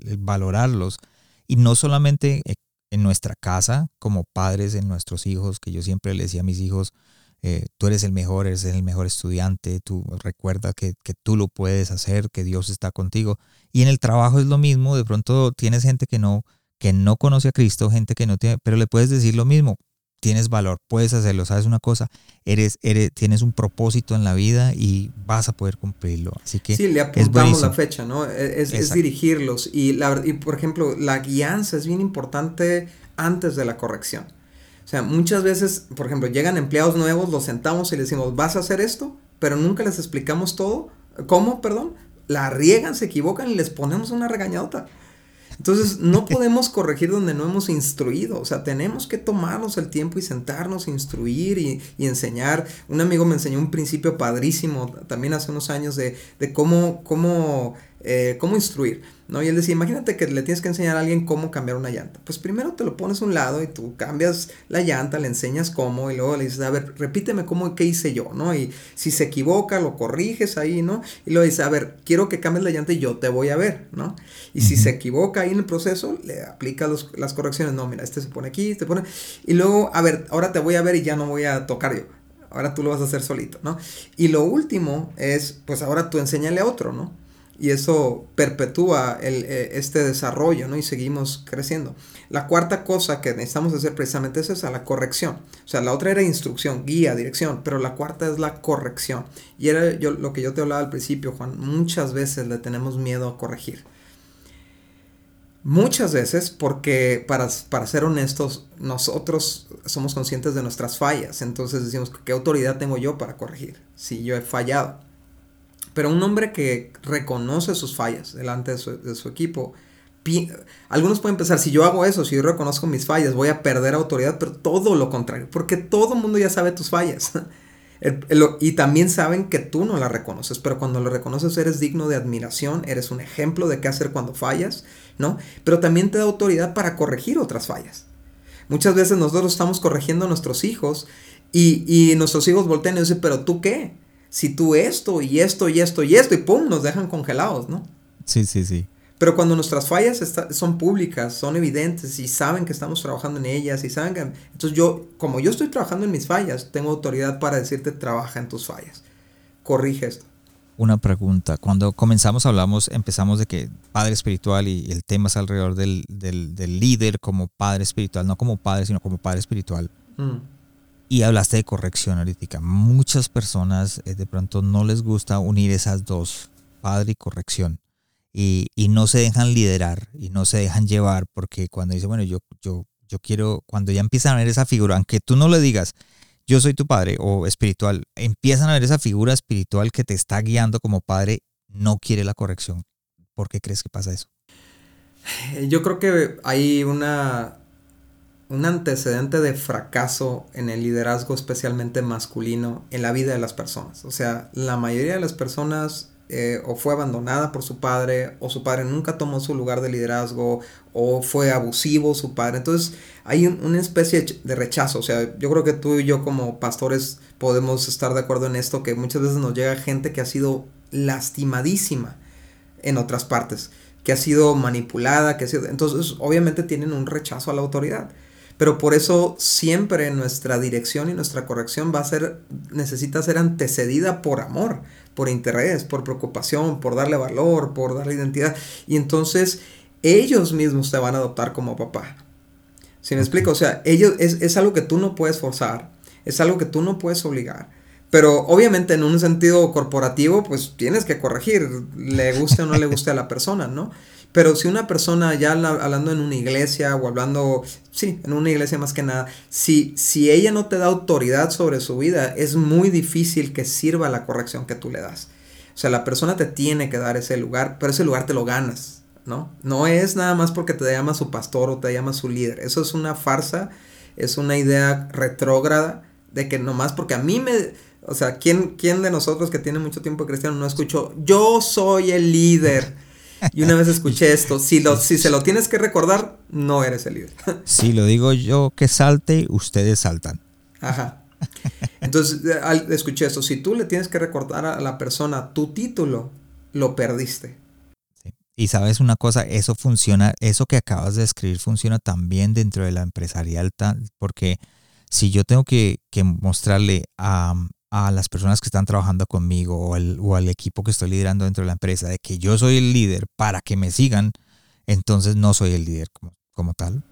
el valorarlos y no solamente eh, en nuestra casa, como padres, en nuestros hijos, que yo siempre le decía a mis hijos, eh, tú eres el mejor, eres el mejor estudiante, tú recuerda que, que, tú lo puedes hacer, que Dios está contigo. Y en el trabajo es lo mismo, de pronto tienes gente que no, que no conoce a Cristo, gente que no tiene, pero le puedes decir lo mismo, tienes valor, puedes hacerlo, sabes una cosa, eres, eres, tienes un propósito en la vida y vas a poder cumplirlo. Así que sí, le apuntamos la fecha, ¿no? E, es, es dirigirlos. Y, la, y, por ejemplo, la guianza es bien importante antes de la corrección. O sea, muchas veces, por ejemplo, llegan empleados nuevos, los sentamos y les decimos, vas a hacer esto, pero nunca les explicamos todo. ¿Cómo? Perdón. La riegan, se equivocan y les ponemos una regañadota. Entonces, no podemos corregir donde no hemos instruido. O sea, tenemos que tomarnos el tiempo y sentarnos, instruir y, y enseñar. Un amigo me enseñó un principio padrísimo también hace unos años de, de cómo, cómo eh, cómo instruir, ¿no? Y él decía, imagínate que le tienes que enseñar a alguien cómo cambiar una llanta. Pues primero te lo pones a un lado y tú cambias la llanta, le enseñas cómo y luego le dices, a ver, repíteme cómo, qué hice yo, ¿no? Y si se equivoca, lo corriges ahí, ¿no? Y luego dices, a ver, quiero que cambies la llanta y yo te voy a ver, ¿no? Y si se equivoca ahí en el proceso, le aplica las correcciones, no, mira, este se pone aquí, este pone... Y luego, a ver, ahora te voy a ver y ya no voy a tocar yo ahora tú lo vas a hacer solito, ¿no? Y lo último es, pues ahora tú enséñale a otro, ¿no? Y eso perpetúa el, eh, este desarrollo, ¿no? Y seguimos creciendo. La cuarta cosa que necesitamos hacer precisamente es esa, la corrección. O sea, la otra era instrucción, guía, dirección, pero la cuarta es la corrección. Y era yo, lo que yo te hablaba al principio, Juan, muchas veces le tenemos miedo a corregir. Muchas veces porque, para, para ser honestos, nosotros somos conscientes de nuestras fallas. Entonces decimos, ¿qué autoridad tengo yo para corregir si yo he fallado? Pero un hombre que reconoce sus fallas delante de su, equipo, algunos pueden pensar, si yo hago eso, si yo reconozco mis fallas, voy a perder autoridad, pero todo lo contrario, porque todo el mundo ya sabe tus fallas. y también saben que tú no las reconoces, pero cuando lo reconoces eres digno de admiración, eres un ejemplo de qué hacer cuando fallas, ¿no? Pero también te da autoridad para corregir otras fallas. Muchas veces nosotros estamos corrigiendo a nuestros hijos y, y nuestros hijos voltean y dicen, pero tú qué? Si tú esto y esto y esto y esto y pum, nos dejan congelados, ¿no? Sí, sí, sí. Pero cuando nuestras fallas son públicas, son evidentes y saben que estamos trabajando en ellas y saben que... Entonces yo, como yo estoy trabajando en mis fallas, tengo autoridad para decirte, trabaja en tus fallas. Corrige esto. Una pregunta. Cuando comenzamos hablamos, empezamos de que padre espiritual y el tema es alrededor del, del, líder como padre espiritual, no como padre, sino como padre espiritual. Mm. Y hablaste de corrección ahorita. Muchas personas eh, de pronto no les gusta unir esas dos, padre y corrección. Y, y, no se dejan liderar y no se dejan llevar porque cuando dice, bueno, yo, yo, yo quiero, cuando ya empiezan a ver esa figura, aunque tú no le digas, yo soy tu padre o espiritual, empiezan a ver esa figura espiritual que te está guiando como padre, no quiere la corrección. ¿Por qué crees que pasa eso? Yo creo que hay una un antecedente de fracaso en el liderazgo especialmente masculino en la vida de las personas. O sea, la mayoría de las personas eh, o fue abandonada por su padre o su padre nunca tomó su lugar de liderazgo o fue abusivo su padre. Entonces hay una especie de rechazo. O sea, yo creo que tú y yo como pastores podemos estar de acuerdo en esto, que muchas veces nos llega gente que ha sido lastimadísima en otras partes, que ha sido manipulada, que ha sido... Entonces obviamente tienen un rechazo a la autoridad. Pero por eso siempre nuestra dirección y nuestra corrección va a ser, necesita ser antecedida por amor, por interés, por preocupación, por darle valor, por darle identidad. Y entonces ellos mismos te van a adoptar como papá. ¿Sí me explico? O sea, ellos, es, es algo que tú no puedes forzar, es algo que tú no puedes obligar. Pero obviamente en un sentido corporativo, pues tienes que corregir, le guste o no le guste a la persona, ¿no? Pero si una persona ya hablando en una iglesia o hablando, sí, en una iglesia más que nada, si, si ella no te da autoridad sobre su vida, es muy difícil que sirva la corrección que tú le das. O sea, la persona te tiene que dar ese lugar, pero ese lugar te lo ganas, ¿no? No es nada más porque te llama su pastor o te llama su líder. Eso es una farsa, es una idea retrógrada de que nomás porque a mí me... O sea, ¿quién, quién de nosotros que tiene mucho tiempo cristiano no escuchó, yo soy el líder? Y una vez escuché esto, si, lo, si se lo tienes que recordar, no eres el líder. Si lo digo yo que salte, ustedes saltan. Ajá. Entonces, escuché esto, si tú le tienes que recordar a la persona tu título, lo perdiste. Y sabes una cosa, eso funciona, eso que acabas de escribir funciona también dentro de la empresarial, porque si yo tengo que, que mostrarle a, a las personas que están trabajando conmigo o, o al equipo que estoy liderando dentro de la empresa de que yo soy el líder para que me sigan, entonces no soy el líder como, como tal.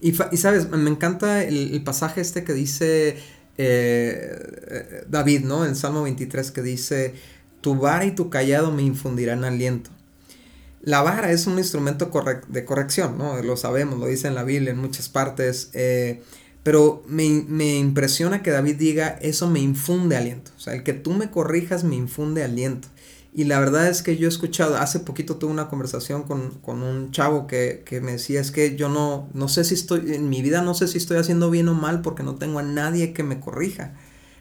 Y, sabes, me encanta el, pasaje este que dice eh, David, ¿no? En Salmo 23 que dice, tu vara y tu callado me infundirán aliento. La vara es un instrumento de corrección, ¿no? Lo sabemos, lo dice en la Biblia en muchas partes. Eh, pero me, me, impresiona que David diga, eso me infunde aliento. O sea, el que tú me corrijas me infunde aliento. Y la verdad es que yo he escuchado, hace poquito tuve una conversación con, un chavo que, me decía, es que yo no, no sé si estoy, en mi vida no sé si estoy haciendo bien o mal porque no tengo a nadie que me corrija,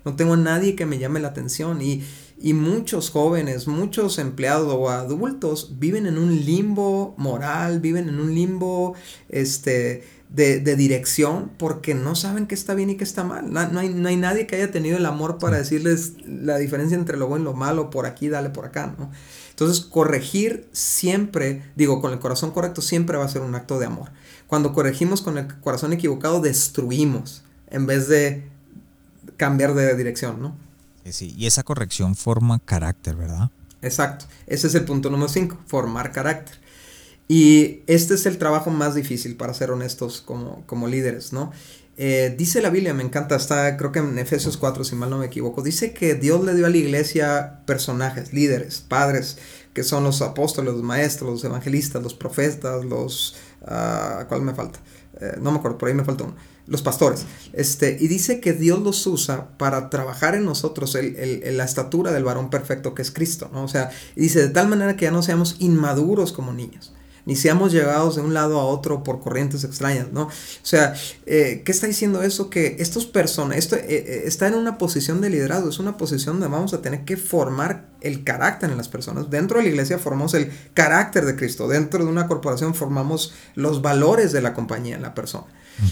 no tengo a nadie que me llame la atención. Y, y muchos jóvenes, muchos empleados o adultos viven en un limbo moral, viven en un limbo, este, de, dirección porque no saben qué está bien y qué está mal. No, hay, no, hay, nadie que haya tenido el amor para decirles la diferencia entre lo bueno y lo malo, por aquí, dale por acá, ¿no? Entonces, corregir siempre, digo, con el corazón correcto, siempre va a ser un acto de amor. Cuando corregimos con el corazón equivocado, destruimos en vez de cambiar de dirección, ¿no? Sí, y esa corrección forma carácter, ¿verdad? Exacto. Ese es el punto número 5, formar carácter. Y este es el trabajo más difícil, para ser honestos, como, como líderes, ¿no? Eh, dice la Biblia, me encanta, está creo que en Efesios 4, si mal no me equivoco, dice que Dios le dio a la iglesia personajes, líderes, padres, que son los apóstoles, los maestros, los evangelistas, los profetas, los... Uh, ¿Cuál me falta? Eh, no me acuerdo, por ahí me falta uno. Los pastores. Este, y dice que Dios los usa para trabajar en nosotros el, la estatura del varón perfecto que es Cristo, ¿no? O sea, dice de tal manera que ya no seamos inmaduros como niños ni seamos llevados de un lado a otro por corrientes extrañas, ¿no? O sea, eh, ¿qué está diciendo eso? Que estos personas, esto eh, eh, está en una posición de liderazgo, es una posición donde vamos a tener que formar el carácter en las personas. Dentro de la iglesia formamos el carácter de Cristo, dentro de una corporación formamos los valores de la compañía en la persona.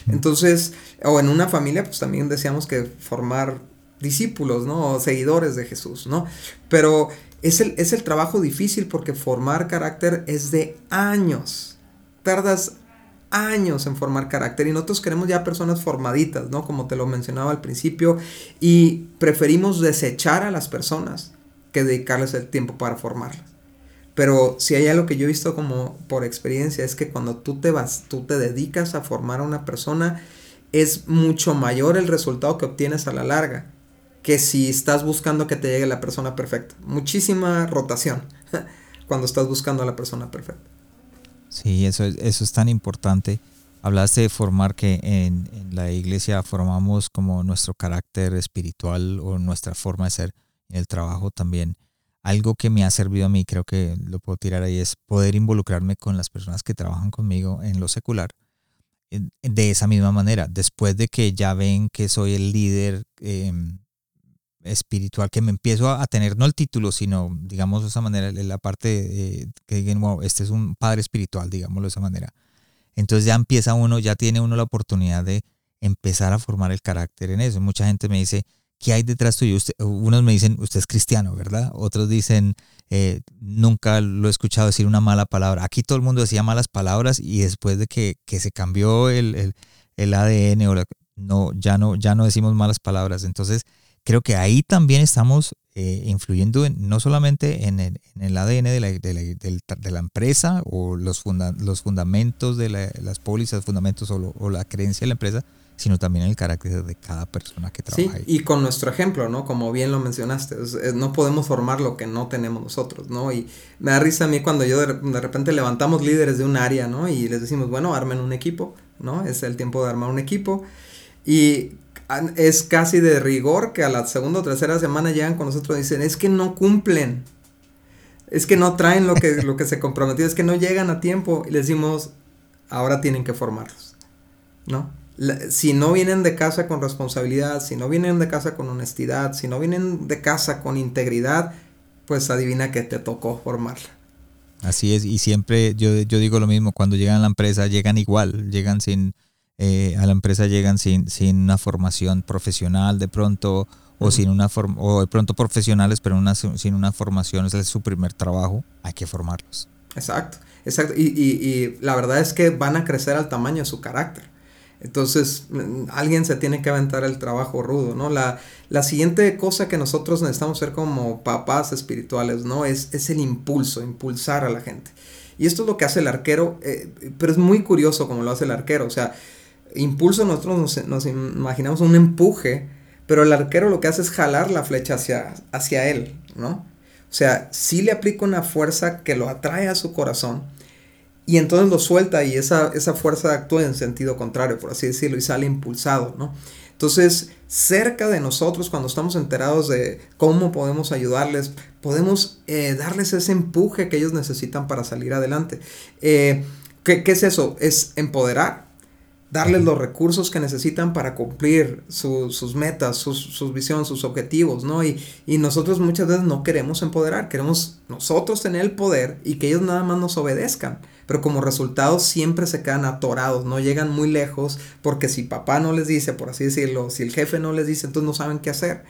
Entonces, o en una familia, pues también decíamos que formar discípulos, ¿no? O seguidores de Jesús, ¿no? Pero es el, es el trabajo difícil porque formar carácter es de años. Tardas años en formar carácter y nosotros queremos ya personas formaditas, ¿no? Como te lo mencionaba al principio, y preferimos desechar a las personas que dedicarles el tiempo para formarlas. Pero si hay algo que yo he visto como por experiencia es que cuando tú te vas, tú te dedicas a formar a una persona, es mucho mayor el resultado que obtienes a la larga que si estás buscando que te llegue la persona perfecta. Muchísima rotación cuando estás buscando a la persona perfecta. Sí, eso, eso es tan importante. Hablaste de formar que en, la iglesia formamos como nuestro carácter espiritual o nuestra forma de ser en el trabajo también. Algo que me ha servido a mí, creo que lo puedo tirar ahí, es poder involucrarme con las personas que trabajan conmigo en lo secular de esa misma manera. Después de que ya ven que soy el líder em, espiritual, que me empiezo a, tener no el título, sino, digamos, de esa manera, la parte que digan, wow, este es un padre espiritual, digámoslo de esa manera. Entonces ya empieza uno, ya tiene uno la oportunidad de empezar a formar el carácter en eso. Mucha gente me dice, ¿qué hay detrás tuyo? Usted, unos me dicen, usted es cristiano, ¿verdad? Otros dicen, eh, nunca lo he escuchado decir una mala palabra. Aquí todo el mundo decía malas palabras y después de que, que se cambió el, el, el ADN, o no, ya no, ya no decimos malas palabras. Entonces, creo que ahí también estamos eh, influyendo no solamente en el, en el ADN de la, de, la, de la, empresa o los, los fundamentos de las pólizas, fundamentos o, o, la creencia de la empresa, sino también en el carácter de cada persona que trabaja. Sí, y con nuestro ejemplo, ¿no? Como bien lo mencionaste, no podemos formar lo que no tenemos nosotros, ¿no? Y me da risa a mí cuando yo de, de repente levantamos líderes de un área, ¿no? Y les decimos, bueno, armen un equipo, ¿no? Es el tiempo de armar un equipo. Y es casi de rigor que a la segunda o tercera semana llegan con nosotros y dicen, es que no cumplen, es que no traen lo que, lo que se comprometió, es que no llegan a tiempo y les decimos, ahora tienen que formarlos, ¿no? si no vienen de casa con responsabilidad, si no vienen de casa con honestidad, si no vienen de casa con integridad, pues adivina que te tocó formarla. Así es, y siempre yo, yo digo lo mismo, cuando llegan a la empresa llegan igual, llegan sin, eh, a la empresa llegan sin, sin una formación profesional de pronto o sin una o de pronto profesionales pero una, sin una formación es su primer trabajo hay que formarlos. Exacto exacto. Y, y, la verdad es que van a crecer al tamaño de su carácter. Entonces mm, alguien se tiene que aventar el trabajo rudo no la, la siguiente cosa que nosotros necesitamos ser como papás espirituales no es, es el impulso impulsar a la gente. Y esto es lo que hace el arquero, eh, pero es muy curioso como lo hace el arquero. O sea, impulso nosotros nos, imaginamos un empuje, pero el arquero lo que hace es jalar la flecha hacia, hacia él, ¿no? O sea, sí le aplica una fuerza que lo atrae a su corazón y entonces lo suelta y esa, esa fuerza actúa en sentido contrario, por así decirlo, y sale impulsado, ¿no? Entonces, cerca de nosotros, cuando estamos enterados de cómo podemos ayudarles, podemos eh, darles ese empuje que ellos necesitan para salir adelante. Eh, ¿qué, es eso? Es empoderar, darles los recursos que necesitan para cumplir sus metas, sus, sus visiones, sus objetivos, ¿no? Y, nosotros muchas veces no queremos empoderar, queremos nosotros tener el poder y que ellos nada más nos obedezcan pero como resultado siempre se quedan atorados, no llegan muy lejos, porque si papá no les dice, por así decirlo, si el jefe no les dice, entonces no saben qué hacer.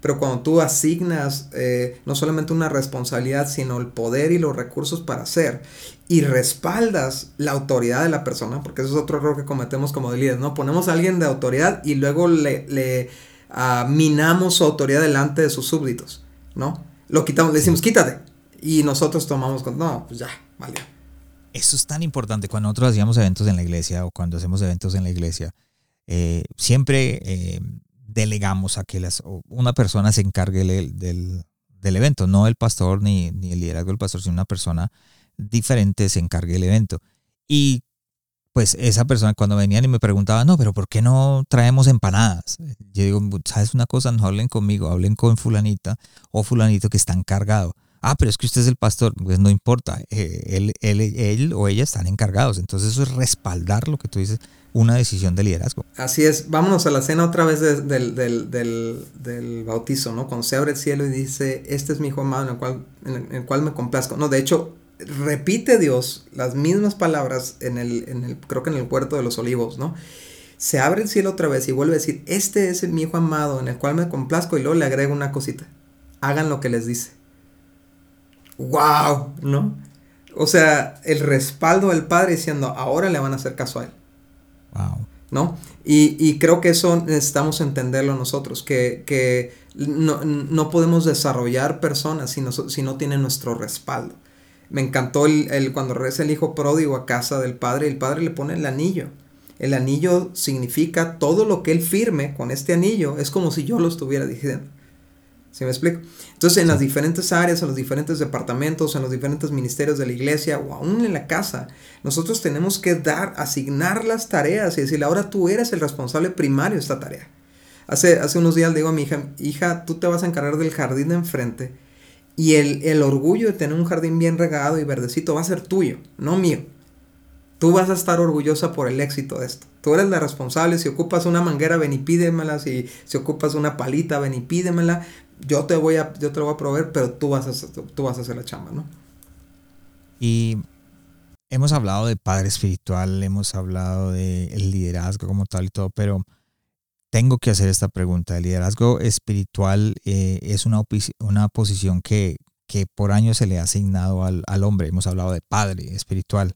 Pero cuando tú asignas eh, no solamente una responsabilidad, sino el poder y los recursos para hacer, y respaldas la autoridad de la persona, porque eso es otro error que cometemos como líderes, ¿no? Ponemos a alguien de autoridad y luego le, le ah, minamos su autoridad delante de sus súbditos, ¿no? Lo quitamos, le decimos, quítate. Y nosotros tomamos con, no, pues ya, vale eso es tan importante. Cuando nosotros hacíamos eventos en la iglesia o cuando hacemos eventos en la iglesia, eh, siempre eh, delegamos a que las, una persona se encargue del, evento, no el pastor ni, ni, el liderazgo del pastor, sino una persona diferente se encargue del evento. Y pues esa persona cuando venían y me preguntaban, no, pero ¿por qué no traemos empanadas? Yo digo, ¿sabes una cosa? No hablen conmigo, hablen con fulanita o fulanito que está encargado Ah, pero es que usted es el pastor. Pues no importa. Eh, él, él, él, o ella están encargados. Entonces eso es respaldar lo que tú dices, una decisión de liderazgo. Así es. Vámonos a la cena otra vez del, del, del, del, bautizo, ¿no? Cuando se abre el cielo y dice, este es mi hijo amado en el cual, en el, cual me complazco. No, de hecho, repite Dios las mismas palabras en el, en el, creo que en el puerto de los olivos, ¿no? Se abre el cielo otra vez y vuelve a decir, este es mi hijo amado en el cual me complazco y luego le agrega una cosita. Hagan lo que les dice wow, ¿no? O sea, el respaldo del padre diciendo, ahora le van a hacer caso a él. Wow. ¿No? Y, creo que eso necesitamos entenderlo nosotros, que, no, podemos desarrollar personas si no, si no tienen nuestro respaldo. Me encantó el, cuando regresa el hijo pródigo a casa del padre, el padre le pone el anillo. El anillo significa todo lo que él firme con este anillo, es como si yo lo estuviera diciendo. ¿Sí me explico? Entonces, en las diferentes áreas, en los diferentes departamentos, en los diferentes ministerios de la iglesia o aún en la casa, nosotros tenemos que dar, asignar las tareas y decirle, ahora tú eres el responsable primario de esta tarea. Hace, hace unos días le digo a mi hija, hija, tú te vas a encargar del jardín de enfrente y el, el orgullo de tener un jardín bien regado y verdecito va a ser tuyo, no mío. Tú vas a estar orgullosa por el éxito de esto. Tú eres la responsable. Si ocupas una manguera, ven y pídemela. Si, si ocupas una palita, ven y pídemela yo te voy a, yo te lo voy a proveer, pero tú vas a, tú vas a hacer la chamba, ¿no? Y hemos hablado de padre espiritual, hemos hablado de liderazgo como tal y todo, pero tengo que hacer esta pregunta. El liderazgo espiritual eh, es una, una posición que, que, por años se le ha asignado al, al, hombre. Hemos hablado de padre espiritual.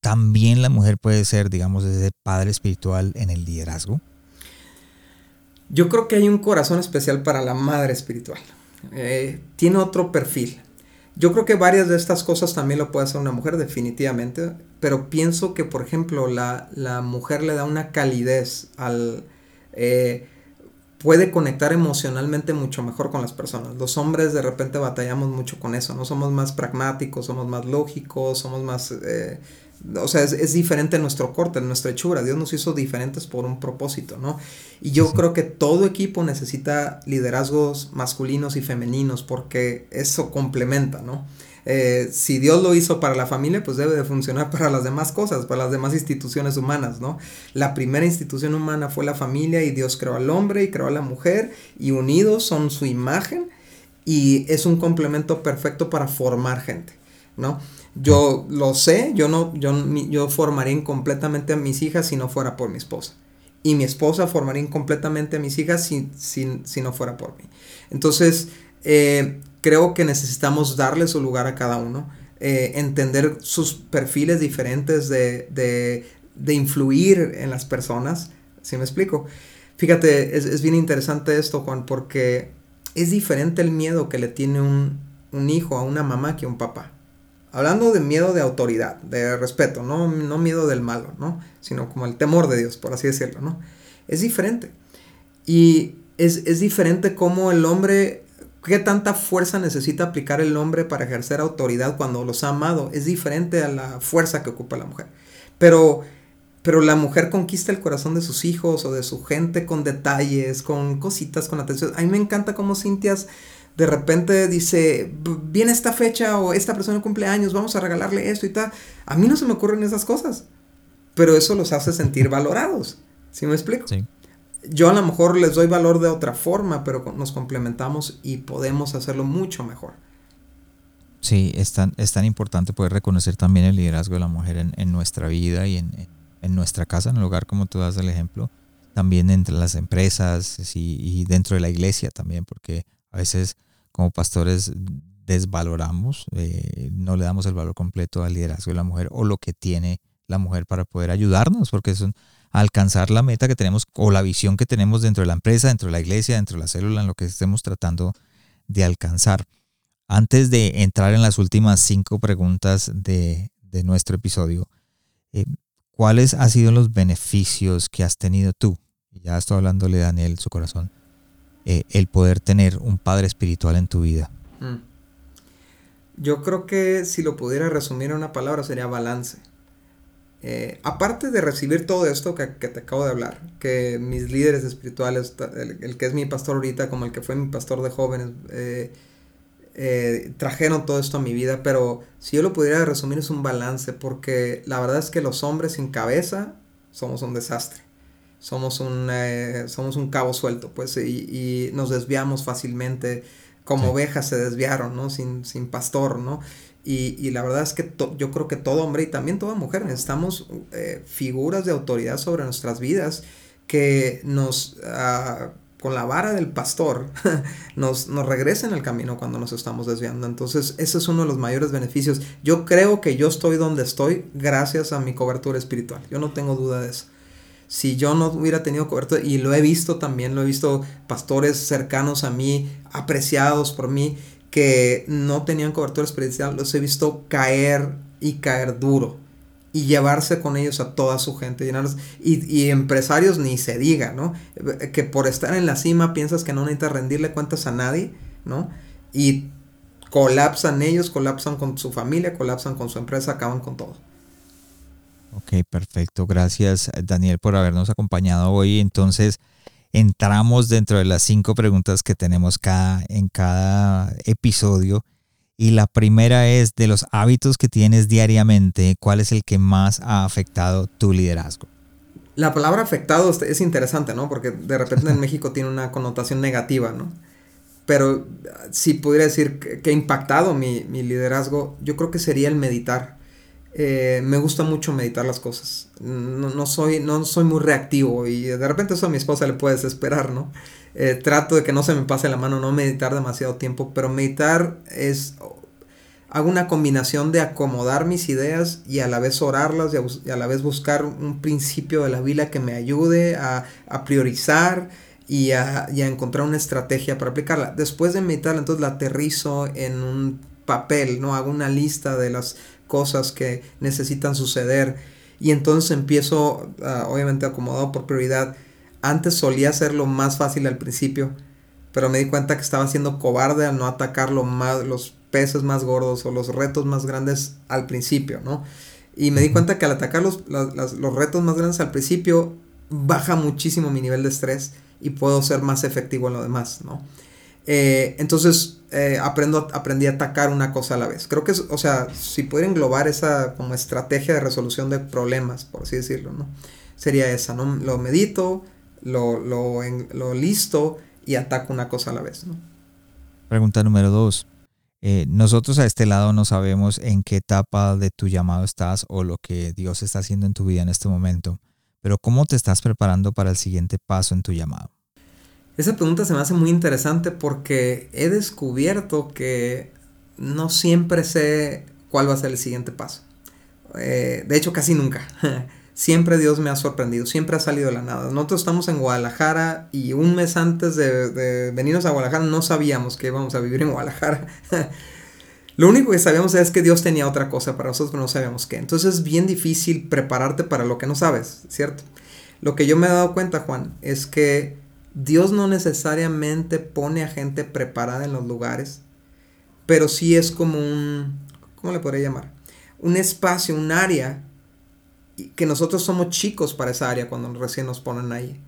También la mujer puede ser, digamos, ese padre espiritual en el liderazgo. Yo creo que hay un corazón especial para la madre espiritual. Eh, tiene otro perfil. Yo creo que varias de estas cosas también lo puede hacer una mujer, definitivamente. Pero pienso que, por ejemplo, la, mujer le da una calidez al... Eh, puede conectar emocionalmente mucho mejor con las personas. Los hombres de repente batallamos mucho con eso, ¿no? Somos más pragmáticos, somos más lógicos, somos más... Eh, o sea, es, diferente nuestro corte, nuestra hechura. Dios nos hizo diferentes por un propósito, ¿no? Y yo creo que todo equipo necesita liderazgos masculinos y femeninos porque eso complementa, ¿no? Eh, si Dios lo hizo para la familia, pues debe de funcionar para las demás cosas, para las demás instituciones humanas, ¿no? La primera institución humana fue la familia y Dios creó al hombre y creó a la mujer y unidos son su imagen y es un complemento perfecto para formar gente, ¿no? Yo lo sé, yo no, yo, yo formaría incompletamente a mis hijas si no fuera por mi esposa. Y mi esposa formaría incompletamente a mis hijas si, si, no fuera por mí. Entonces, eh, creo que necesitamos darle su lugar a cada uno, eh, entender sus perfiles diferentes de, de, de, influir en las personas. ¿Sí me explico? Fíjate, es, es, bien interesante esto, Juan, porque es diferente el miedo que le tiene un, un hijo a una mamá que a un papá. Hablando de miedo de autoridad, de respeto, no, no miedo del malo, ¿no? Sino como el temor de Dios, por así decirlo, ¿no? Es diferente. Y es, es diferente cómo el hombre ¿Qué tanta fuerza necesita aplicar el hombre para ejercer autoridad cuando los ha amado? Es diferente a la fuerza que ocupa la mujer. Pero, pero la mujer conquista el corazón de sus hijos o de su gente con detalles, con cositas, con atención. A mí me encanta cómo Cintias de repente dice, viene esta fecha o esta persona cumple años, vamos a regalarle esto y tal. A mí no se me ocurren esas cosas, pero eso los hace sentir valorados. ¿Sí me explico? Sí yo a lo mejor les doy valor de otra forma, pero nos complementamos y podemos hacerlo mucho mejor. Sí, es tan, es tan importante poder reconocer también el liderazgo de la mujer en, nuestra vida y en, nuestra casa, en el hogar, como tú das el ejemplo, también entre las empresas y, dentro de la iglesia también, porque a veces como pastores desvaloramos, eh, no le damos el valor completo al liderazgo de la mujer o lo que tiene la mujer para poder ayudarnos, porque son alcanzar la meta que tenemos o la visión que tenemos dentro de la empresa, dentro de la iglesia, dentro de la célula, en lo que estemos tratando de alcanzar. Antes de entrar en las últimas cinco preguntas de, nuestro episodio, eh, ¿cuáles han sido los beneficios que has tenido tú? Ya estoy hablándole Daniel, su corazón, eh, el poder tener un padre espiritual en tu vida. Mm. Yo creo que si lo pudiera resumir en una palabra sería balance. Eh, aparte de recibir todo esto que, te acabo de hablar, que mis líderes espirituales, el, que es mi pastor ahorita, como el que fue mi pastor de jóvenes, eh, trajeron todo esto a mi vida, pero si yo lo pudiera resumir es un balance, porque la verdad es que los hombres sin cabeza somos un desastre. Somos un, somos un cabo suelto, pues, y, nos desviamos fácilmente, como ovejas se desviaron, ¿no? Sin, sin pastor, ¿no? Y, la verdad es que yo creo que todo hombre y también toda mujer necesitamos eh, figuras de autoridad sobre nuestras vidas que nos, ah, con la vara del pastor, nos, nos regresen al camino cuando nos estamos desviando. Entonces, ese es uno de los mayores beneficios. Yo creo que yo estoy donde estoy gracias a mi cobertura espiritual. Yo no tengo duda de eso si yo no hubiera tenido cobertura, y lo he visto también, lo he visto pastores cercanos a mí, apreciados por mí, que no tenían cobertura espiritual, los he visto caer y caer duro y llevarse con ellos a toda su gente. Y, y, empresarios ni se diga, ¿no? Que por estar en la cima piensas que no necesitas rendirle cuentas a nadie, ¿no? Y colapsan ellos, colapsan con su familia, colapsan con su empresa, acaban con todo. Ok, perfecto. Gracias Daniel por habernos acompañado hoy. Entonces, entramos dentro de las cinco preguntas que tenemos cada, en cada episodio. Y la primera es de los hábitos que tienes diariamente, ¿cuál es el que más ha afectado tu liderazgo? La palabra afectado es interesante, ¿no? Porque de repente en México tiene una connotación negativa, ¿no? Pero si pudiera decir que ha impactado mi, mi liderazgo, yo creo que sería el meditar. Eh, me gusta mucho meditar las cosas. No, soy, no soy muy reactivo y de repente eso a mi esposa le puede desesperar, ¿no? Eh, trato de que no se me pase la mano, no meditar demasiado tiempo, pero meditar es... Hago una combinación de acomodar mis ideas y a la vez orarlas y a, la vez buscar un principio de la vida que me ayude a, priorizar y a, y a encontrar una estrategia para aplicarla. Después de meditar, entonces la aterrizo en un papel, ¿no? Hago una lista de las cosas que necesitan suceder y entonces empiezo, ah, obviamente acomodado por prioridad. Antes solía hacerlo más fácil al principio, pero me di cuenta que estaba siendo cobarde al no atacar más, los peces más gordos o los retos más grandes al principio, ¿no? Y me di cuenta que al atacar los, los retos más grandes al principio, baja muchísimo mi nivel de estrés y puedo ser más efectivo en lo demás, ¿no? Eh, entonces eh, aprendo, aprendí a atacar una cosa a la vez. Creo que, es, o sea, si pudiera englobar esa como estrategia de resolución de problemas, por así decirlo, ¿no? Sería esa, ¿no? Lo medito, lo, lo, lo listo y ataco una cosa a la vez, ¿no? Pregunta número dos. Eh, nosotros a este lado no sabemos en qué etapa de tu llamado estás o lo que Dios está haciendo en tu vida en este momento, pero ¿cómo te estás preparando para el siguiente paso en tu llamado? Esa pregunta se me hace muy interesante porque he descubierto que no siempre sé cuál va a ser el siguiente paso. Eh, de hecho, casi nunca. siempre Dios me ha sorprendido, siempre ha salido de la nada. Nosotros estamos en Guadalajara y un mes antes de, venirnos a Guadalajara no sabíamos que íbamos a vivir en Guadalajara. Lo único que sabíamos es que Dios tenía otra cosa para nosotros, pero no sabíamos qué. Entonces es bien difícil prepararte para lo que no sabes, ¿cierto? Lo que yo me he dado cuenta, Juan, es que Dios no necesariamente pone a gente preparada en los lugares, pero sí es como un, ¿cómo le podría llamar? Un espacio, un área, que nosotros somos chicos para esa área cuando recién nos ponen ahí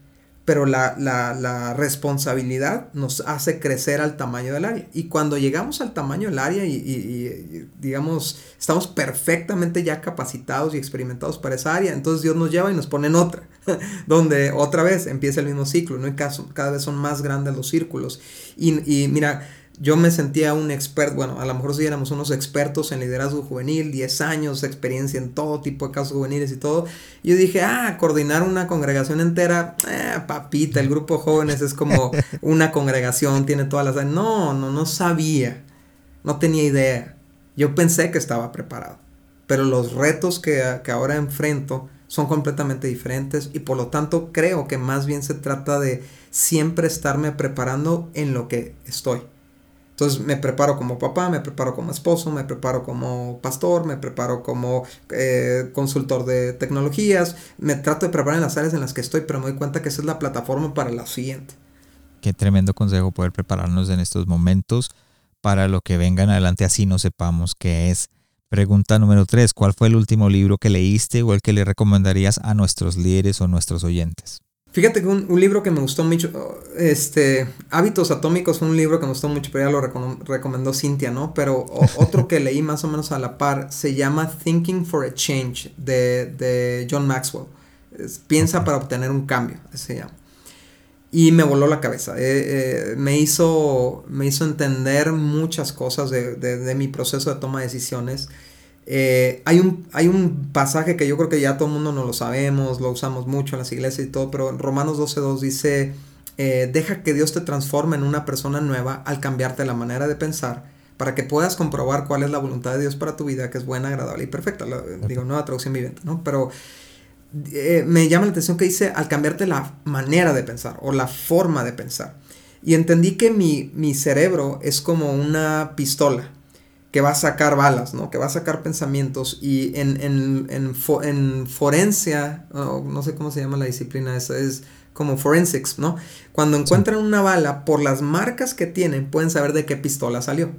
pero la, responsabilidad nos hace crecer al tamaño del área. Y cuando llegamos al tamaño del área y, digamos, estamos perfectamente ya capacitados y experimentados para esa área, entonces Dios nos lleva y nos pone en otra, donde otra vez empieza el mismo ciclo, ¿no? Y cada, cada vez son más grandes los círculos. Y, y mira, yo me sentía un experto, bueno, a lo mejor si éramos unos expertos en liderazgo juvenil, 10 años de experiencia en todo tipo de casos juveniles y todo. Y yo dije, ah, coordinar una congregación entera, eh, papita, el grupo de jóvenes es como una congregación, tiene todas las... No, no, no sabía, no tenía idea. Yo pensé que estaba preparado, pero los retos que, que ahora enfrento son completamente diferentes y por lo tanto creo que más bien se trata de siempre estarme preparando en lo que estoy. Entonces me preparo como papá, me preparo como esposo, me preparo como pastor, me preparo como eh, consultor de tecnologías, me trato de preparar en las áreas en las que estoy, pero me doy cuenta que esa es la plataforma para la siguiente. Qué tremendo consejo poder prepararnos en estos momentos para lo que venga en adelante, así no sepamos qué es. Pregunta número tres, ¿cuál fue el último libro que leíste o el que le recomendarías a nuestros líderes o nuestros oyentes? Fíjate que un, libro que me gustó mucho, este, Hábitos Atómicos fue un libro que me gustó mucho, pero ya lo recomendó Cintia, ¿no? Pero otro que leí más o menos a la par se llama Thinking for a Change de, John Maxwell. piensa para obtener un cambio, se llama. Y me voló la cabeza. Eh, eh, me, hizo, me hizo entender muchas cosas de, de mi proceso de toma de decisiones. Eh, hay, un, hay un pasaje que yo creo que ya todo el mundo no lo sabemos, lo usamos mucho en las iglesias y todo, pero en Romanos 12.2 dice, deja que Dios te transforme en una persona nueva al cambiarte la manera de pensar para que puedas comprobar cuál es la voluntad de Dios para tu vida, que es buena, agradable y perfecta. digo, nueva traducción viviente, ¿no? Pero eh, me llama la atención que dice al cambiarte la manera de pensar o la forma de pensar. Y entendí que mi, mi cerebro es como una pistola que va a sacar balas, ¿no? Que va a sacar pensamientos y en, en, en, en forencia, no sé cómo se llama la disciplina esa, es como forensics, ¿no? Cuando encuentran una bala, por las marcas que tienen, pueden saber de qué pistola salió.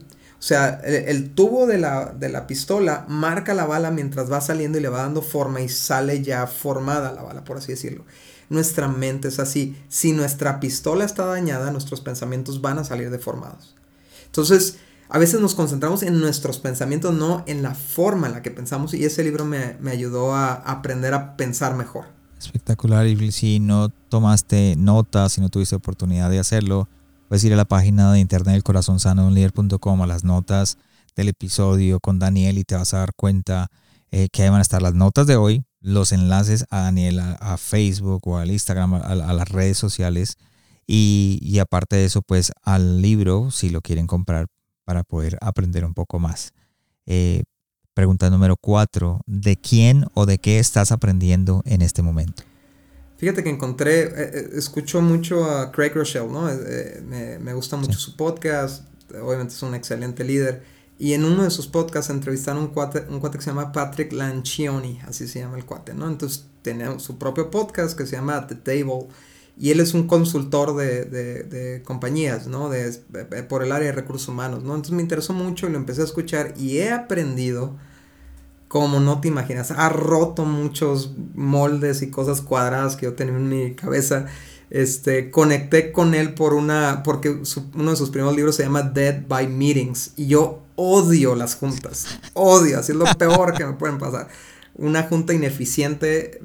O sea, el, tubo de la, de la, pistola marca la bala mientras va saliendo y le va dando forma y sale ya formada la bala, por así decirlo. Nuestra mente es así. Si nuestra pistola está dañada, nuestros pensamientos van a salir deformados. Entonces, a veces nos concentramos en nuestros pensamientos, no en la forma en la que pensamos. Y ese libro me, ayudó a aprender a pensar mejor. Espectacular. Y si no tomaste notas, si no tuviste oportunidad de hacerlo, puedes ir a la página de internet del corazón sano a las notas del episodio con Daniel y te vas a dar cuenta eh, que ahí van a estar las notas de hoy, los enlaces a Daniel a, Facebook o al Instagram, a, las redes sociales. Y, y, aparte de eso, pues al libro, si lo quieren comprar, para poder aprender un poco más. Eh, pregunta número cuatro, ¿de quién o de qué estás aprendiendo en este momento? Fíjate que encontré, eh, eh, escucho mucho a Craig Rochelle, ¿no? me, gusta mucho su podcast, obviamente es un excelente líder. Y en uno de sus podcasts entrevistaron un cuate, un cuate que se llama Patrick Lancioni, así se llama el cuate, ¿no? Entonces tenía su propio podcast que se llama The Table y él es un consultor de, de, compañías, ¿no? De, por el área de recursos humanos, ¿no? Entonces me interesó mucho y lo empecé a escuchar y he aprendido como no te imaginas. Ha roto muchos moldes y cosas cuadradas que yo tenía en mi cabeza. Este, conecté con él por una, porque uno de sus primeros libros se llama Dead by Meetings y yo odio las juntas, odio, así es lo peor que me pueden pasar una junta ineficiente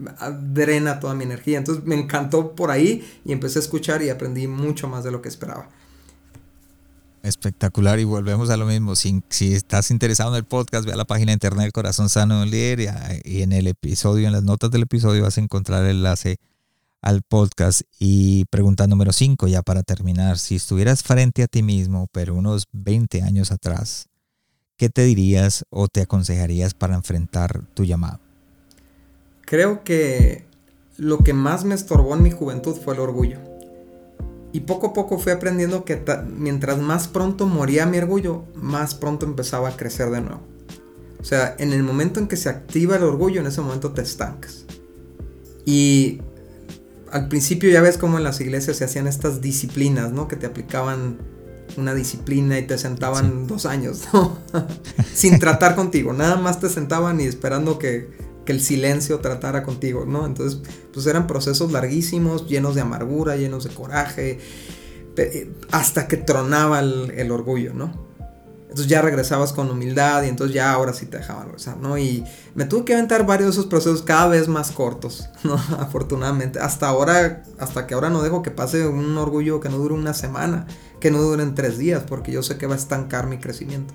drena toda mi energía. Entonces me encantó por ahí y empecé a escuchar y aprendí mucho más de lo que esperaba. Espectacular y volvemos a lo mismo. Si, estás interesado en el podcast, ve a la página de internet Corazón Sano de Líder y, en el episodio, en las notas del episodio vas a encontrar el enlace al podcast. Y pregunta número 5, ya para terminar, si estuvieras frente a ti mismo, pero unos 20 años atrás, ¿qué te dirías o te aconsejarías para enfrentar tu llamado? Creo que lo que más me estorbó en mi juventud fue el orgullo. Y poco a poco fui aprendiendo que mientras más pronto moría mi orgullo, más pronto empezaba a crecer de nuevo. O sea, en el momento en que se activa el orgullo, en ese momento te estancas. Y al principio ya ves cómo en las iglesias se hacían estas disciplinas, ¿no? Que te aplicaban una disciplina y te sentaban dos años, ¿no? Sin tratar contigo, nada más te sentaban y esperando que, el silencio tratara contigo, ¿no? Entonces, pues eran procesos larguísimos, llenos de amargura, llenos de coraje, eh, hasta que tronaba el orgullo, ¿no? Entonces ya regresabas con humildad y entonces ya ahora sí te dejaban regresar, ¿no? Y me tuve que aventar varios de esos procesos cada vez más cortos, ¿no? Afortunadamente. Hasta ahora, hasta que ahora no dejo que pase un orgullo que no dure una semana, que no dure en tres días, porque yo sé que va a estancar mi crecimiento.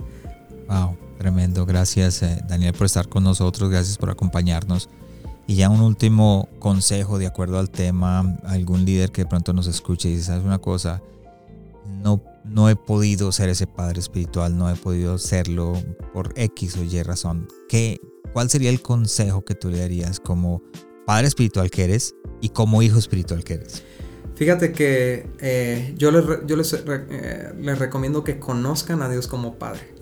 Wow, tremendo. Gracias, eh, Daniel, por estar con nosotros. Gracias por acompañarnos. Y ya un último consejo de acuerdo al tema, algún líder que de pronto nos escuche y dice, ¿sabes una cosa? No no he podido ser ese padre espiritual, no he podido serlo por X o Y razón. ¿Qué, ¿Cuál sería el consejo que tú le darías como padre espiritual que eres y como hijo espiritual que eres? Fíjate que eh, yo, eh, les recomiendo que conozcan a Dios como Padre.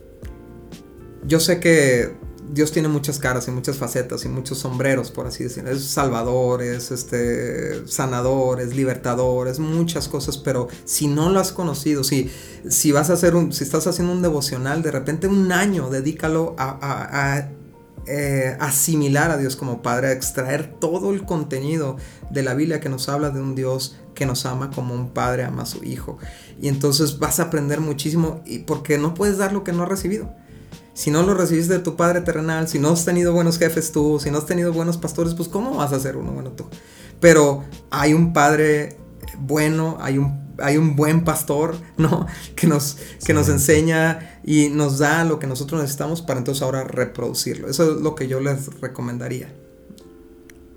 Yo sé que Dios tiene muchas caras y muchas facetas y muchos sombreros, por así decirlo. Es salvador, es este, sanador, es libertador, es muchas cosas, pero si no lo has conocido, si, si vas a hacer un, si estás haciendo un devocional, de repente un año dedícalo a, eh, asimilar a Dios como Padre, a extraer todo el contenido de la Biblia que nos habla de un Dios que nos ama como un padre ama a su hijo. Y entonces vas a aprender muchísimo y porque no puedes dar lo que no has recibido si no lo recibiste de tu padre terrenal, si no has tenido buenos jefes tú, si no has tenido buenos pastores, pues ¿cómo vas a ser uno bueno tú? Pero hay un padre bueno, hay un, hay un buen pastor, ¿no? Que nos, que nos enseña y nos da lo que nosotros necesitamos para entonces ahora reproducirlo. Eso es lo que yo les recomendaría.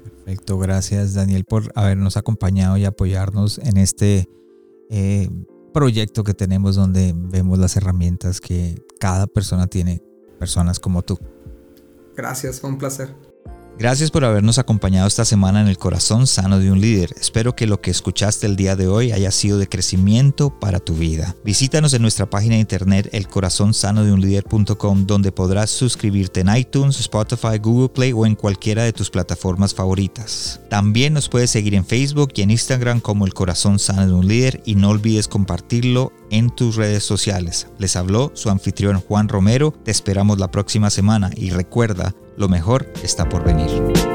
Perfecto, gracias Daniel por habernos acompañado y apoyarnos en este eh, proyecto que tenemos donde vemos las herramientas que cada persona tiene personas como tú. Gracias, fue un placer. Gracias por habernos acompañado esta semana en el corazón sano de un líder. Espero que lo que escuchaste el día de hoy haya sido de crecimiento para tu vida. Visítanos en nuestra página de internet elcorazonsanodeunlider.com donde podrás suscribirte en iTunes, Spotify, Google Play o en cualquiera de tus plataformas favoritas. También nos puedes seguir en Facebook y en Instagram como El Corazón Sano de un Líder y no olvides compartirlo en tus redes sociales. Les habló su anfitrión Juan Romero. Te esperamos la próxima semana y recuerda, lo mejor está por venir.